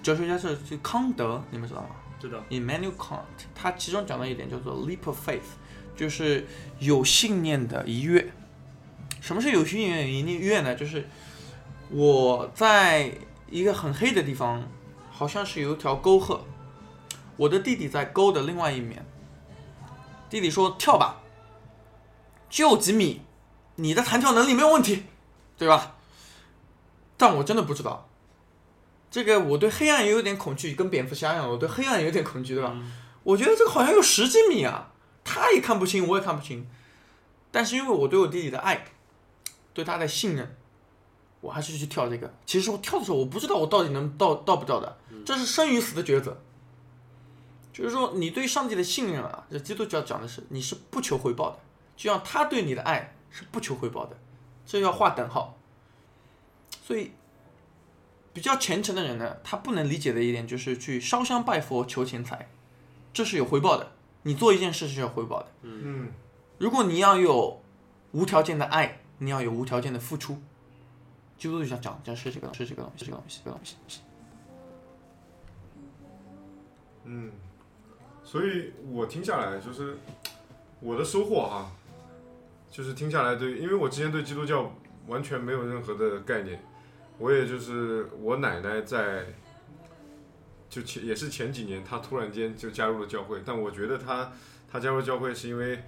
哲学家是是康德，你们知道吗？知道，Immanuel Kant，他其中讲到一点叫做 leap of faith，就是有信念的一跃。什么是有信念的一跃呢？就是我在一个很黑的地方，好像是有一条沟壑，我的弟弟在沟的另外一面。弟弟说跳吧，就几米，你的弹跳能力没有问题，对吧？但我真的不知道，这个我对黑暗也有点恐惧，跟蝙蝠侠一样，我对黑暗有点恐惧，对吧？我觉得这个好像有十几米啊，他也看不清，我也看不清。但是因为我对我弟弟的爱，对他的信任，我还是去跳这个。其实我跳的时候，我不知道我到底能到到不到的，这是生与死的抉择。就是说，你对上帝的信任啊，这基督教讲的是你是不求回报的，就像他对你的爱是不求回报的，这要划等号。所以，比较虔诚的人呢，他不能理解的一点就是去烧香拜佛求钱财，这是有回报的。你做一件事是有回报的。嗯，如果你要有无条件的爱，你要有无条件的付出。基督教讲讲是这个是这个东西，是这个东西，这个东西。嗯，所以我听下来就是我的收获哈，就是听下来对，因为我之前对基督教完全没有任何的概念，我也就是我奶奶在，就前也是前几年，她突然间就加入了教会，但我觉得她她加入教会是因为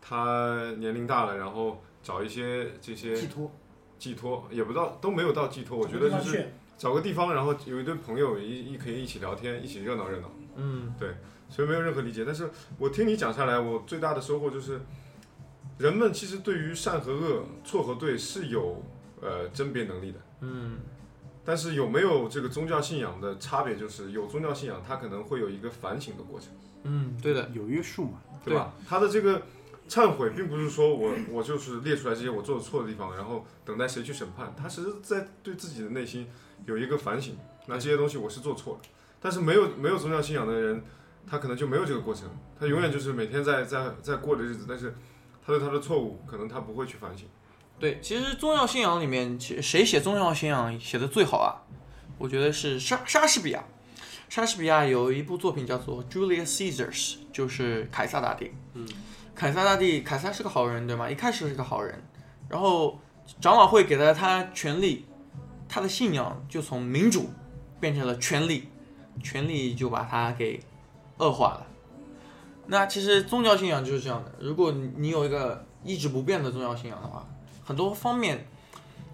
她年龄大了，然后找一些这些寄托，寄托，也不到都没有到寄托，我觉得就是找个地方，然后有一堆朋友一一可以一起聊天，一起热闹热闹。嗯，对所以没有任何理解。但是我听你讲下来，我最大的收获就是，人们其实对于善和恶、错和对是有呃甄别能力的。嗯，但是有没有这个宗教信仰的差别，就是有宗教信仰，它可能会有一个反省的过程，嗯，对的，有约束嘛。对吧？他的这个忏悔，并不是说我我就是列出来这些我做的错的地方，然后等待谁去审判。他其实在对自己的内心有一个反省，那这些东西我是做错了。但是没有没有宗教信仰的人，他可能就没有这个过程，他永远就是每天在在在过的日子，但是他对他的错误，可能他不会去反省。对。其实宗教信仰里面，其实谁写宗教信仰写的最好啊？我觉得是莎莎士比亚。莎士比亚有一部作品叫做《Julius Caesars》，就是凯撒大帝。嗯，凯撒大帝，凯撒是个好人，对吗？一开始是个好人，然后长老会给了他权力，他的信仰就从民主变成了权力，权力就把他给恶化了。那其实宗教信仰就是这样的，如果你你有一个一直不变的宗教信仰的话，很多方面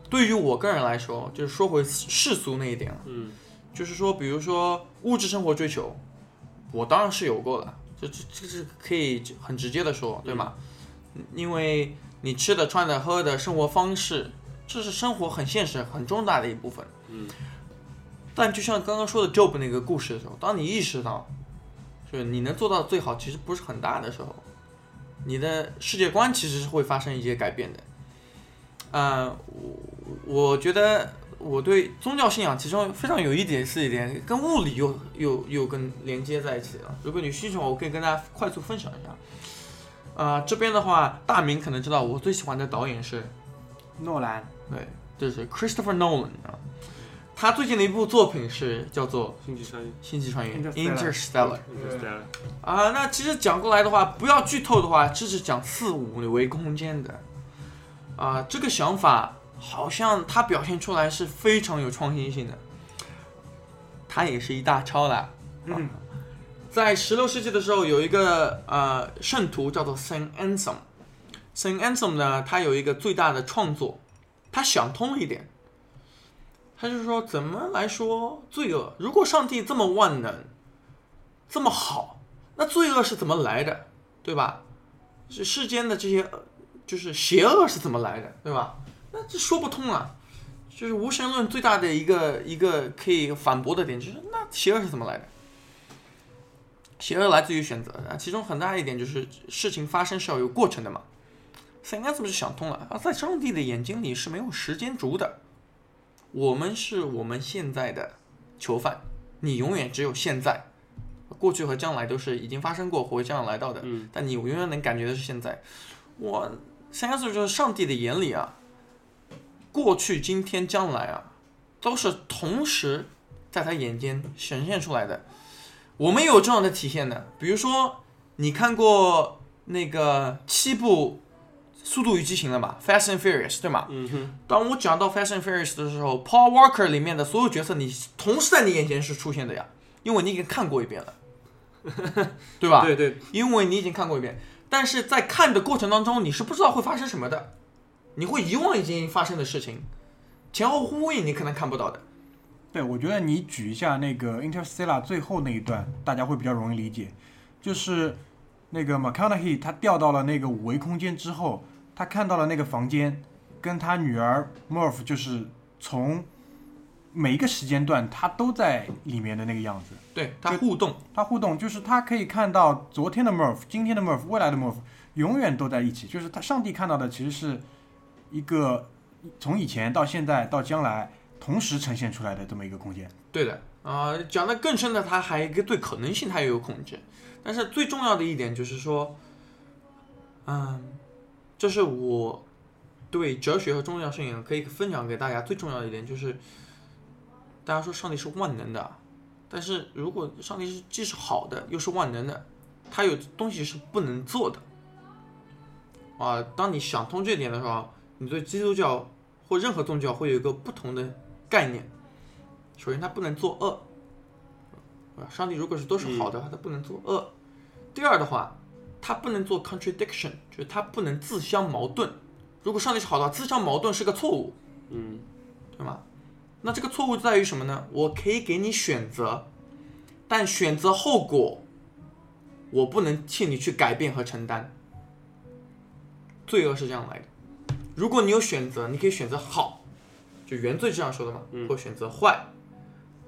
对于我个人来说，就是说回世俗那一点了，嗯，就是说，比如说物质生活追求，我当然是有过的，这这这是可以很直接的说，对吗？因为你吃的、穿的、喝的生活方式，这是生活很现实、很重大的一部分。嗯。但就像刚刚说的 Job 那个故事的时候，当你意识到，就是你能做到最好，其实不是很大的时候，你的世界观其实是会发生一些改变的。呃，我我觉得我对宗教信仰其中非常有一点是一点跟物理又又又跟连接在一起了。如果你需求，我可以跟大家快速分享一下。啊、这边的话，大明可能知道我最喜欢的导演是诺兰，对，就是 Christopher Nolan 啊。他最近的一部作品是叫做星际穿越《星际穿越》Interstellar Interstellar。，Interstellar，啊，那其实讲过来的话，不要剧透的话，这是讲四五维空间的。啊，这个想法好像他表现出来是非常有创新性的。他也是一大超啦。嗯，在十六世纪的时候，有一个呃圣徒叫做 Saint Anselm。Saint Anselm 呢，他有一个最大的创作，他想通了一点。他就说怎么来说罪恶？如果上帝这么万能，这么好，那罪恶是怎么来的，对吧？是世间的这些，呃就是邪恶是怎么来的，对吧？那这说不通啊。就是无神论最大的一个一个可以反驳的点，就是那邪恶是怎么来的？邪恶来自于选择啊，其中很大一点就是事情发生是要有过程的嘛。塞应该是不是想通了啊？在上帝的眼睛里是没有时间轴的，我们是我们现在的囚犯，你永远只有现在，过去和将来都是已经发生过或将要来到的，嗯但你永远能感觉的是现在。我塞应该是就是上帝的眼里啊，过去、今天、将来啊，都是同时在他眼间显现出来的。我们也有这样的体现的，比如说你看过那个七部《速度与激情》了吧，《Fast and Furious》对吗？嗯哼，当我讲到《Fast and Furious》的时候，Paul Walker 里面的所有角色，你同时在你眼前是出现的呀，因为你已经看过一遍了，对吧？对对，因为你已经看过一遍，但是在看的过程当中，你是不知道会发生什么的，你会遗忘已经发生的事情，前后呼应你可能看不到的。对，我觉得你举一下那个 Interstellar 最后那一段，大家会比较容易理解。就是那个 McConaughey 他掉到了那个五维空间之后，他看到了那个房间，跟他女儿 Murph 就是从每一个时间段他都在里面的那个样子。对，他互动，他互动就是他可以看到昨天的 Murph、今天的 Murph、未来的 Murph 永远都在一起，就是他上帝看到的其实是一个从以前到现在到将来同时呈现出来的这么一个空间。对的啊、讲的更深的，它还一个对可能性，它也有控制。但是最重要的一点就是说，嗯，这是我对哲学和宗教信仰可以分享给大家最重要的一点，就是大家说上帝是万能的，但是如果上帝是既是好的又是万能的，他有东西是不能做的。啊，当你想通这点的时候，你对基督教或任何宗教会有一个不同的概念。首先，他不能作恶，啊，上帝如果是都是好的话，他不能作恶。第二的话，他不能做 contradiction，就是他不能自相矛盾。如果上帝是好的话，自相矛盾是个错误，嗯对吗？那这个错误在于什么呢？我可以给你选择，但选择后果，我不能替你去改变和承担。罪恶是这样来的。如果你有选择，你可以选择好，就原罪这样说的嘛，嗯或选择坏。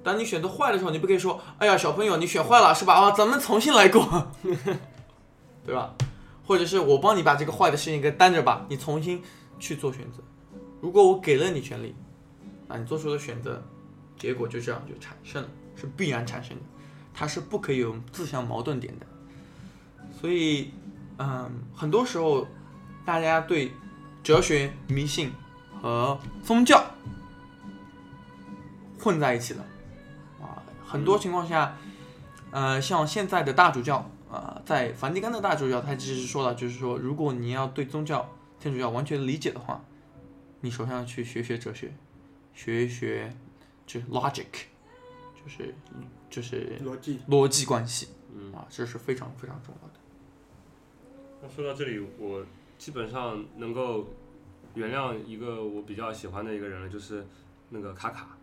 当你选择坏的时候，你不可以说：“哎呀，小朋友，你选坏了是吧？啊，咱们重新来过，对吧？”或者是我帮你把这个坏的事情给担着吧，你重新去做选择。如果我给了你权利，啊你做出的选择，结果就这样就产生了，是必然产生的，它是不可以有自相矛盾点的。所以，嗯，很多时候大家对哲学、迷信和宗教混在一起了啊，很多情况下，呃，像现在的大主教啊、在梵蒂冈的大主教，他其实说了，就是说，如果你要对宗教、天主教完全理解的话，你首先要去学学哲学，学一学就是 logic，就是就是逻辑。逻辑关系嗯。啊，这是非常非常重要的。那说到这里，我基本上能够原谅一个我比较喜欢的一个人了，就是那个卡卡。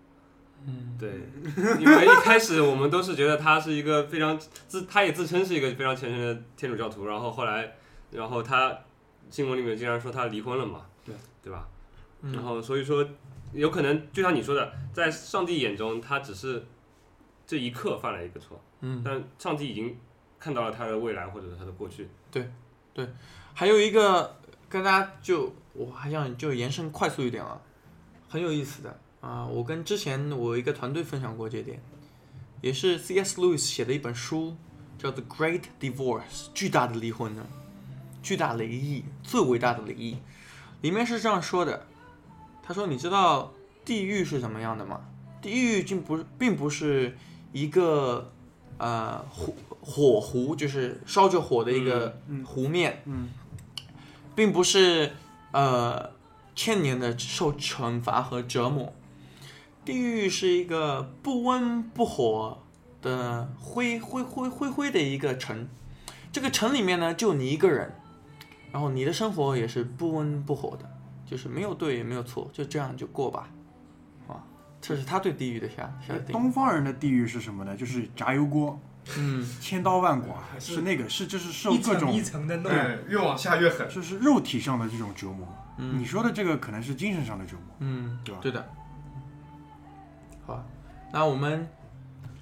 嗯，对，因为一开始我们都是觉得他是一个非常自，他也自称是一个非常虔诚的天主教徒，然后后来，然后他新闻里面竟然说他离婚了嘛，对对吧？嗯然后所以说，有可能就像你说的，在上帝眼中，他只是这一刻犯了一个错，嗯，但上帝已经看到了他的未来或者是他的过去。还有一个跟大家就我还想就延伸快速一点啊，很有意思的。啊，我跟之前我一个团队分享过这点，也是 C.S. Lewis 写的一本书，叫做《Great Divorce》，巨大的离婚呢，巨大的离异，最伟大的离异，里面是这样说的，他说你知道地狱是什么样的吗？地狱并不并不是一个呃火火湖，就是烧着火的一个湖面，嗯，并不是呃千年的受惩罚和折磨。地狱是一个不温不火的灰灰灰灰灰的一个城，这个城里面呢就你一个人，然后你的生活也是不温不火的，就是没有对也没有错，就这样就过吧，啊，这是他对地狱的下下的定义。东方人的地狱是什么呢？就是炸油锅，嗯，千刀万剐，是是那个是就是受一层各种一层的弄。对，越往下越狠。就是肉体上的这种折磨。嗯你说的这个可能是精神上的折磨，嗯，对吧？对的。好，那我们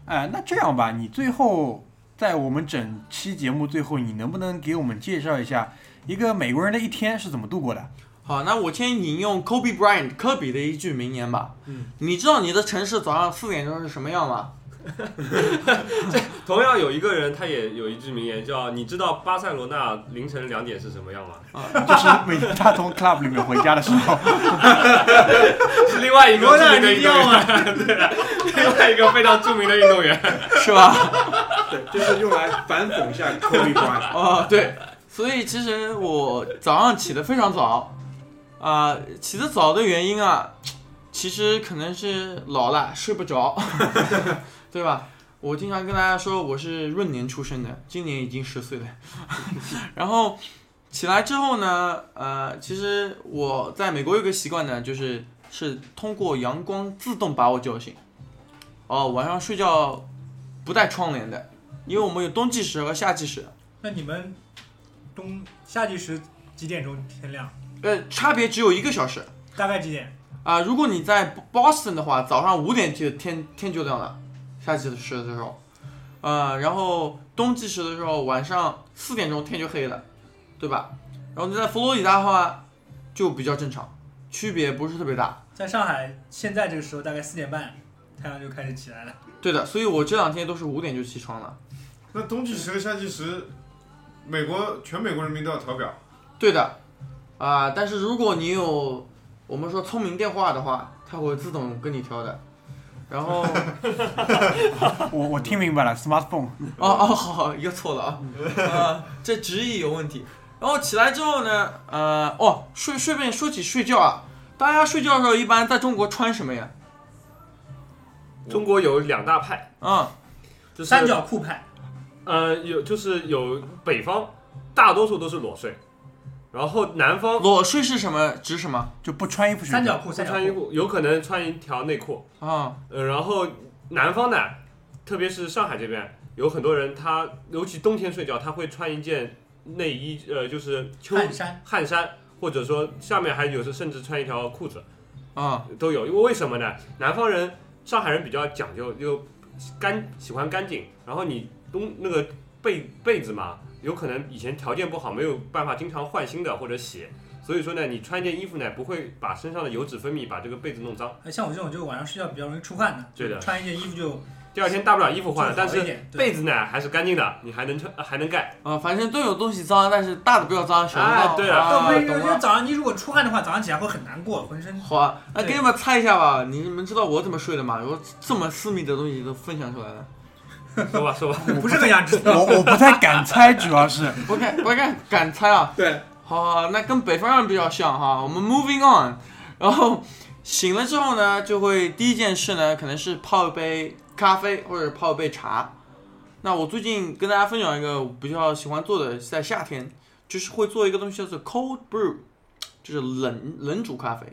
哎，那这样吧，你最后在我们整期节目最后，你能不能给我们介绍一下一个美国人的一天是怎么度过的？好，那我先引用 Kobe Bryant 科比的一句名言吧。嗯，你知道你的城市早上四点钟是什么样吗？同样有一个人，他也有一句名言叫“你知道巴塞罗那凌晨两点是什么样吗啊就是每次他从 club 里面回家的时候，”？是另外一个著名的运动员，对，另外一个非常著名的运动员。是吧？对，就是用来反讽一下 Kobe Bryant。哦，对，所以其实我早上起得非常早，啊、起得早的原因啊，其实可能是老了睡不着，对吧？我经常跟大家说我是闰年出生的，今年已经十岁了，然后起来之后呢，呃，其实我在美国有个习惯呢，就是是通过阳光自动把我叫醒。哦，晚上睡觉不带窗帘的，因为我们有冬季时和夏季时。那你们冬夏季时几点钟天亮？呃，差别只有一个小时大概几点？啊、如果你在 Boston 的话，早上五点就天天就亮了，夏季时的时候，呃，然后冬季时的时候晚上四点钟天就黑了，对吧？然后你在佛罗里达的话就比较正常，区别不是特别大。在上海现在这个时候大概四点半，太阳就开始起来了。对的，所以我这两天都是五点就起床了。那冬季时和夏季时，美国全美国人民都要调表。对的，啊、但是如果你有我们说聪明电话的话，它会自动跟你调的。然后，我我听明白了，smartphone。哦哦，好好，又错了啊，呃，这直译有问题。然后起来之后呢，呃，哦，顺顺便说起睡觉啊，大家睡觉的时候一般在中国穿什么呀？中国有两大派，嗯，就是三角裤派，呃，有就是有北方，大多数都是裸睡，然后南方裸睡是什么？指什么？就不穿衣服睡觉。三角裤，不三角。穿衣服，有可能穿一条内裤。啊，呃，然后南方呢，特别是上海这边，有很多人他尤其冬天睡觉，他会穿一件内衣，呃，就是秋汗衫，汗衫，或者说下面还有时甚至穿一条裤子啊，都有。因为为什么呢？南方人、上海人比较讲究，又干喜欢干净，然后你冬那个被被子嘛，有可能以前条件不好，没有办法经常换新的或者洗。所以说呢，你穿一件衣服呢，不会把身上的油脂分泌把这个被子弄脏。哎像我这种就晚上睡觉比较容易出汗的，对的穿一件衣服就第二天大不了衣服换了，但是被子呢还是干净的，你还能穿，还能盖。啊，反正都有东西脏，但是大的不要脏，小的脏。哎对了啊哦，不是，懂了。因为早上你如果出汗的话，早上起来会很难过，浑身。好啊，那给你们猜一下吧，你们知道我怎么睡的吗？我这么私密的东西都分享出来了，说 吧说吧，不是很想知道。我我不太敢猜，主要是不敢不敢敢猜啊。对，好好，那跟北方人比较像哈。我们 moving on，然后醒了之后呢，就会第一件事呢，可能是泡一杯咖啡或者泡一杯茶。那我最近跟大家分享一个我比较喜欢做的，在夏天就是会做一个东西叫做 cold brew，就是冷冷煮咖啡。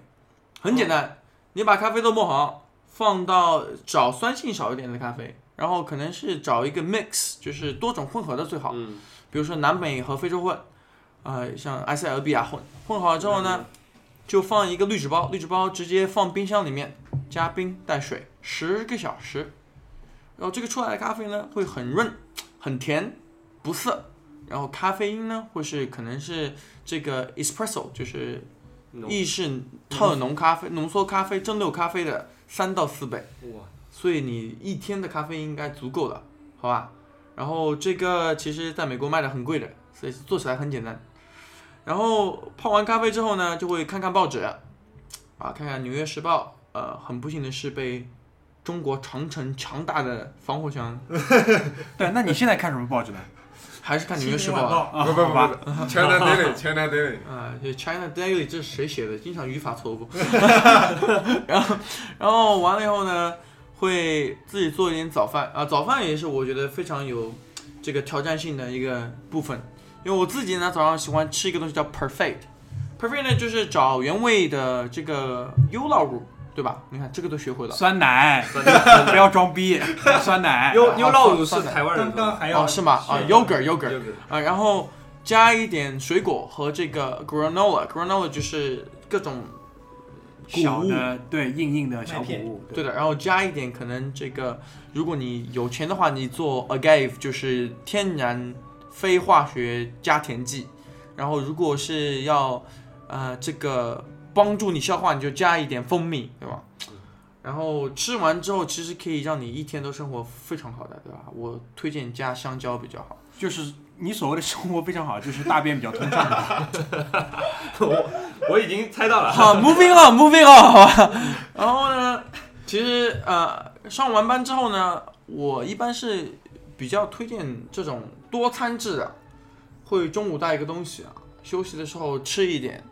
很简单，你把咖啡豆磨好，放到找酸性少一点的咖啡，然后可能是找一个 mix，就是多种混合的最好。嗯，比如说南美和非洲混，呃，像埃塞俄比亚混，混好了之后呢，就放一个滤纸包，滤纸包直接放冰箱里面，加冰带水十个小时，然后这个出来的咖啡呢会很润、很甜、不涩，然后咖啡因呢会是可能是这个 espresso，就是意式特浓咖啡、浓缩咖啡、蒸馏咖啡的三到四倍。哇，所以你一天的咖啡应该足够了，好吧？然后这个其实在美国卖的很贵的，所以做起来很简单。然后泡完咖啡之后呢，就会看看报纸，啊，看看《纽约时报》。呃，很不幸的是被中国长城强大的防火墙，对。那你现在看什么报纸呢？还是看《纽约时报》不不不，不，China Daily，China Daily，啊，就 China Daily 这是谁写的？经常语法错误。然后，然后完了以后呢，会自己做一点早饭啊，早饭也是我觉得非常有这个挑战性的一个部分，因为我自己呢早上喜欢吃一个东西叫 Perfect。Perfect 呢就是找原味的这个优酪乳，对吧？你看这个都学会了。酸奶，酸奶不要装逼，酸奶。优优酪乳是酸奶台湾人的，刚刚还要哦，是吗？啊，yogurt yogurt 啊，然后加一点水果和这个 granola，granola 就是各种小的对硬硬的小谷物，对的，然后加一点可能这个，如果你有钱的话，你做 agave 就是天然非化学加甜剂，然后如果是要呃这个帮助你消化，你就加一点蜂蜜，对吧？然后吃完之后，其实可以让你一天都生活非常好的，对吧？我推荐加香蕉比较好。就是你所谓的生活非常好，就是大便比较通畅。我我已经猜到了。好，moving on，moving on，好吧。然后呢，其实呃，上完班之后呢，我一般是比较推荐这种多餐制的，会中午带一个东西啊，休息的时候吃一点，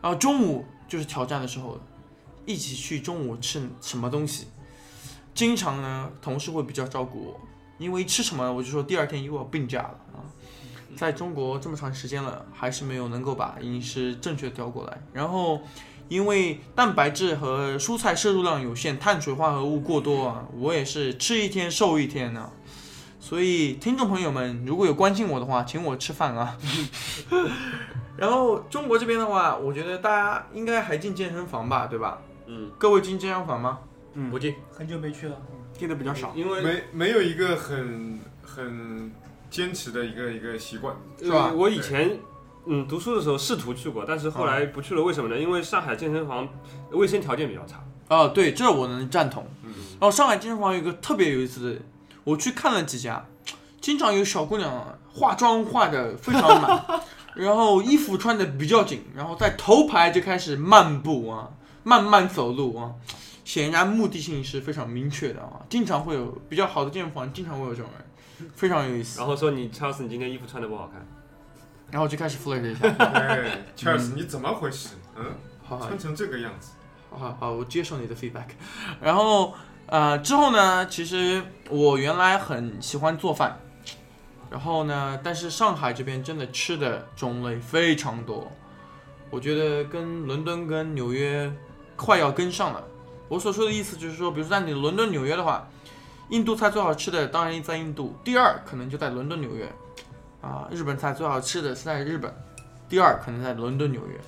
然后中午就是挑战的时候，一起去中午吃什么东西。经常呢，同事会比较照顾我，因为吃什么我就说第二天又要病假了啊。在中国这么长时间了，还是没有能够把饮食正确调过来。然后，因为蛋白质和蔬菜摄入量有限，碳水化合物过多啊，我也是吃一天瘦一天呢、所以，听众朋友们，如果有关心我的话，请我吃饭啊。然后中国这边的话，我觉得大家应该还进健身房吧，对吧？嗯，各位进健身房吗？嗯不，进，很久没去了，进的比较少。因为没没有一个很很坚持的一个一个习惯。是吧呃我以前嗯读书的时候试图去过，但是后来不去了。为什么呢？因为上海健身房卫生条件比较差。啊、对，这我能赞同。嗯，然后上海健身房有一个特别有意思的，我去看了几家，经常有小姑娘化妆化的非常满，然后衣服穿的比较紧，然后在头排就开始漫步啊，慢慢走路啊，显然目的性是非常明确的啊。经常会有比较好的健身房，经常会有这种人，非常有意思。然后说你 Charles，你今天衣服穿的不好看。然后就开始 flirt 一下，哎，Charles，你怎么回事？嗯，好好穿成这个样子，好好好，我接受你的 feedback。然后呃之后呢，其实我原来很喜欢做饭，然后呢，但是上海这边真的吃的种类非常多，我觉得跟伦敦跟纽约快要跟上了。我所说的意思就是说，比如说在你伦敦、纽约的话，印度菜最好吃的当然在印度，第二可能就在伦敦、纽约。啊，日本菜最好吃的是在日本，第二可能在伦敦、纽约。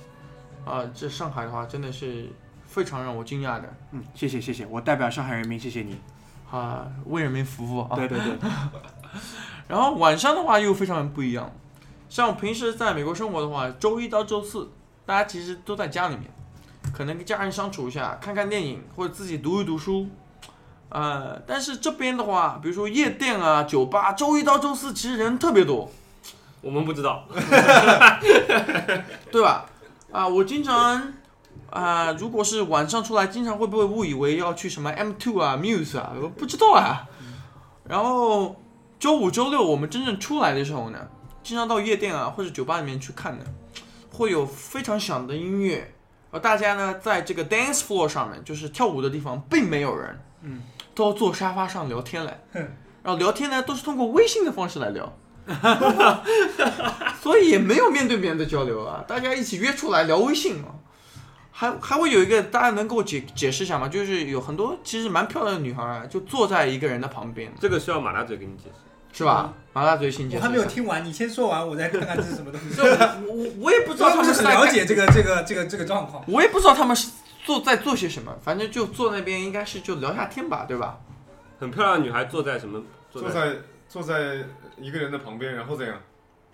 啊，这上海的话真的是非常让我惊讶的。嗯，谢谢谢谢，我代表上海人民谢谢你。啊，为人民服务啊。对对对，然后晚上的话又非常不一样，像我平时在美国生活的话，周一到周四大家其实都在家里面，可能跟家人相处一下，看看电影或者自己读一读书。呃，但是这边的话，比如说夜店啊、酒吧，周一到周四其实人特别多，我们不知道，对吧？啊，我经常啊、如果是晚上出来，经常会不会误以为要去什么 M Two 啊、Muse 啊？我不知道啊。然后周五、周六我们真正出来的时候呢，经常到夜店啊或者酒吧里面去看的，会有非常响的音乐，而大家呢在这个 dance floor 上面，就是跳舞的地方，并没有人，嗯，都坐沙发上聊天来哼，然后聊天呢都是通过微信的方式来聊。所以也没有面对面的交流啊，大家一起约出来聊微信啊，还还会有一个大家能给我解解释一下吗？就是有很多其实蛮漂亮的女孩啊，就坐在一个人的旁边，这个需要马大嘴给你解释。是吧？麻辣嘴请解释一下。我还没有听完，你先说完，我再看看这是什么东西。就我我我也不知道他们是了解这个这个这个这个状况。我也不知道他们是做在做些什么，反正就坐那边应该是就聊下天吧，对吧？很漂亮的女孩坐在什么？坐在坐在一个人的旁边，然后怎样？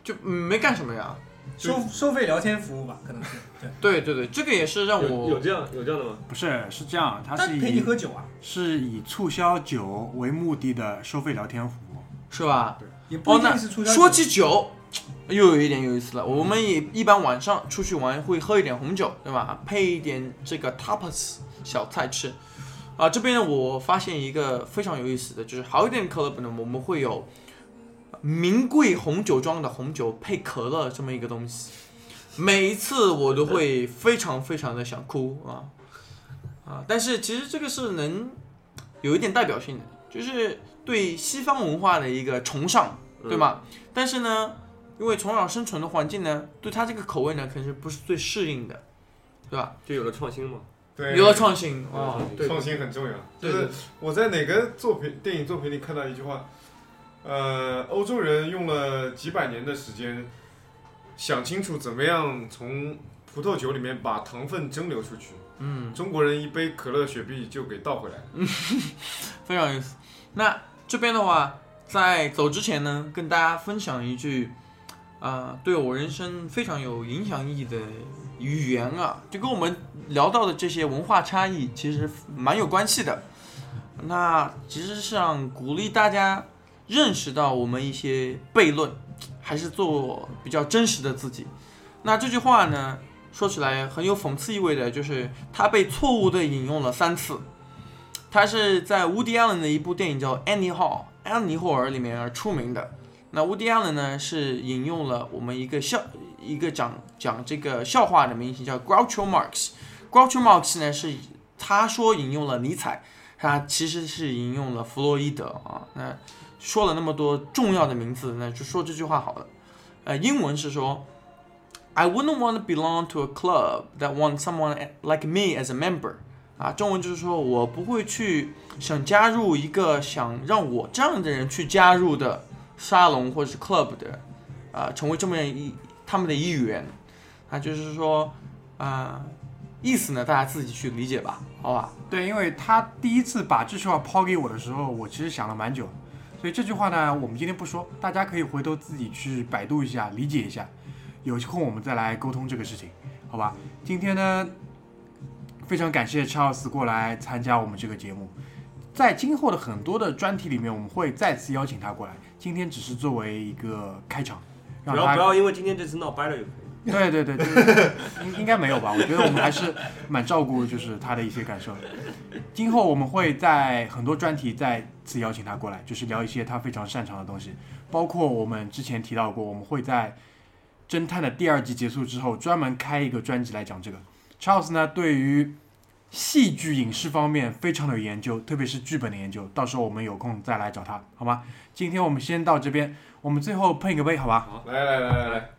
就嗯没干什么呀。收收费聊天服务吧，可能是对。对对对，这个也是让我有这样有这样的吗？不是是这样，他是他陪你喝酒啊，是以促销酒为目的的收费聊天服务。是吧？也不一哦，那定是促销酒。说起酒，又有一点有意思了。我们也一般晚上出去玩会喝一点红酒，对吧？配一点这个 tapas 小菜吃。啊，这边呢，我发现一个非常有意思的，就是好一点的 club 呢，我们会有名贵红酒庄的红酒配可乐这么一个东西。每一次我都会非常非常的想哭啊啊！但是其实这个是能有一点代表性的，就是对西方文化的一个崇尚，对吗？但是呢，因为从小生存的环境呢，对他这个口味呢，可能是不是最适应的，对吧？就有了创新嘛。对，有了创新啊创新，对创新很重要。就是我在哪个作品、电影作品里看到一句话，呃，欧洲人用了几百年的时间，想清楚怎么样从葡萄酒里面把糖分蒸馏出去。嗯，中国人一杯可乐、雪碧就给倒回来。非常有意思。那这边的话，在走之前呢，跟大家分享一句，啊、对我人生非常有影响意义的语言啊，就跟我们聊到的这些文化差异其实蛮有关系的。那其实是想鼓励大家认识到我们一些悖论，还是做比较真实的自己。那这句话呢，说起来很有讽刺意味的，就是它被错误的引用了三次。它是在 Woody Allen 的一部电影叫《Annie Hall》安妮霍尔里面而出名的。那 Woody Allen 呢是引用了我们一个笑一个讲讲这个笑话的明星叫 Groucho Marx。Groucho Marx 呢是他说引用了尼采，他其实是引用了弗洛伊德啊。那说了那么多重要的名字，那就说这句话好了。呃，英文是说，I wouldn't want to belong to a club that wants someone like me as a member。啊，中文就是说我不会去想加入一个想让我这样的人去加入的沙龙或者是 club 的，啊，成为这么一他们的一员，啊，就是说，啊，意思呢大家自己去理解吧，好吧？对，因为他第一次把这句话抛给我的时候，我其实想了蛮久，所以这句话呢，我们今天不说，大家可以回头自己去百度一下，理解一下，有空我们再来沟通这个事情，好吧？今天呢，非常感谢 Charles 过来参加我们这个节目，在今后的很多的专题里面，我们会再次邀请他过来，今天只是作为一个开场，让他不要不要因为今天这次闹掰了就可以。对对对对，应应该没有吧？我觉得我们还是蛮照顾，就是他的一些感受的。今后我们会在很多专题再次邀请他过来，就是聊一些他非常擅长的东西，包括我们之前提到过，我们会在侦探的第二季结束之后，专门开一个专辑来讲这个。Charles 呢，对于戏剧影视方面非常的有研究，特别是剧本的研究。到时候我们有空再来找他，好吗？今天我们先到这边，我们最后碰一个杯，好吧？来来来来来，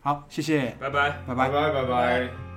好，谢谢，拜拜。拜拜拜。拜拜拜。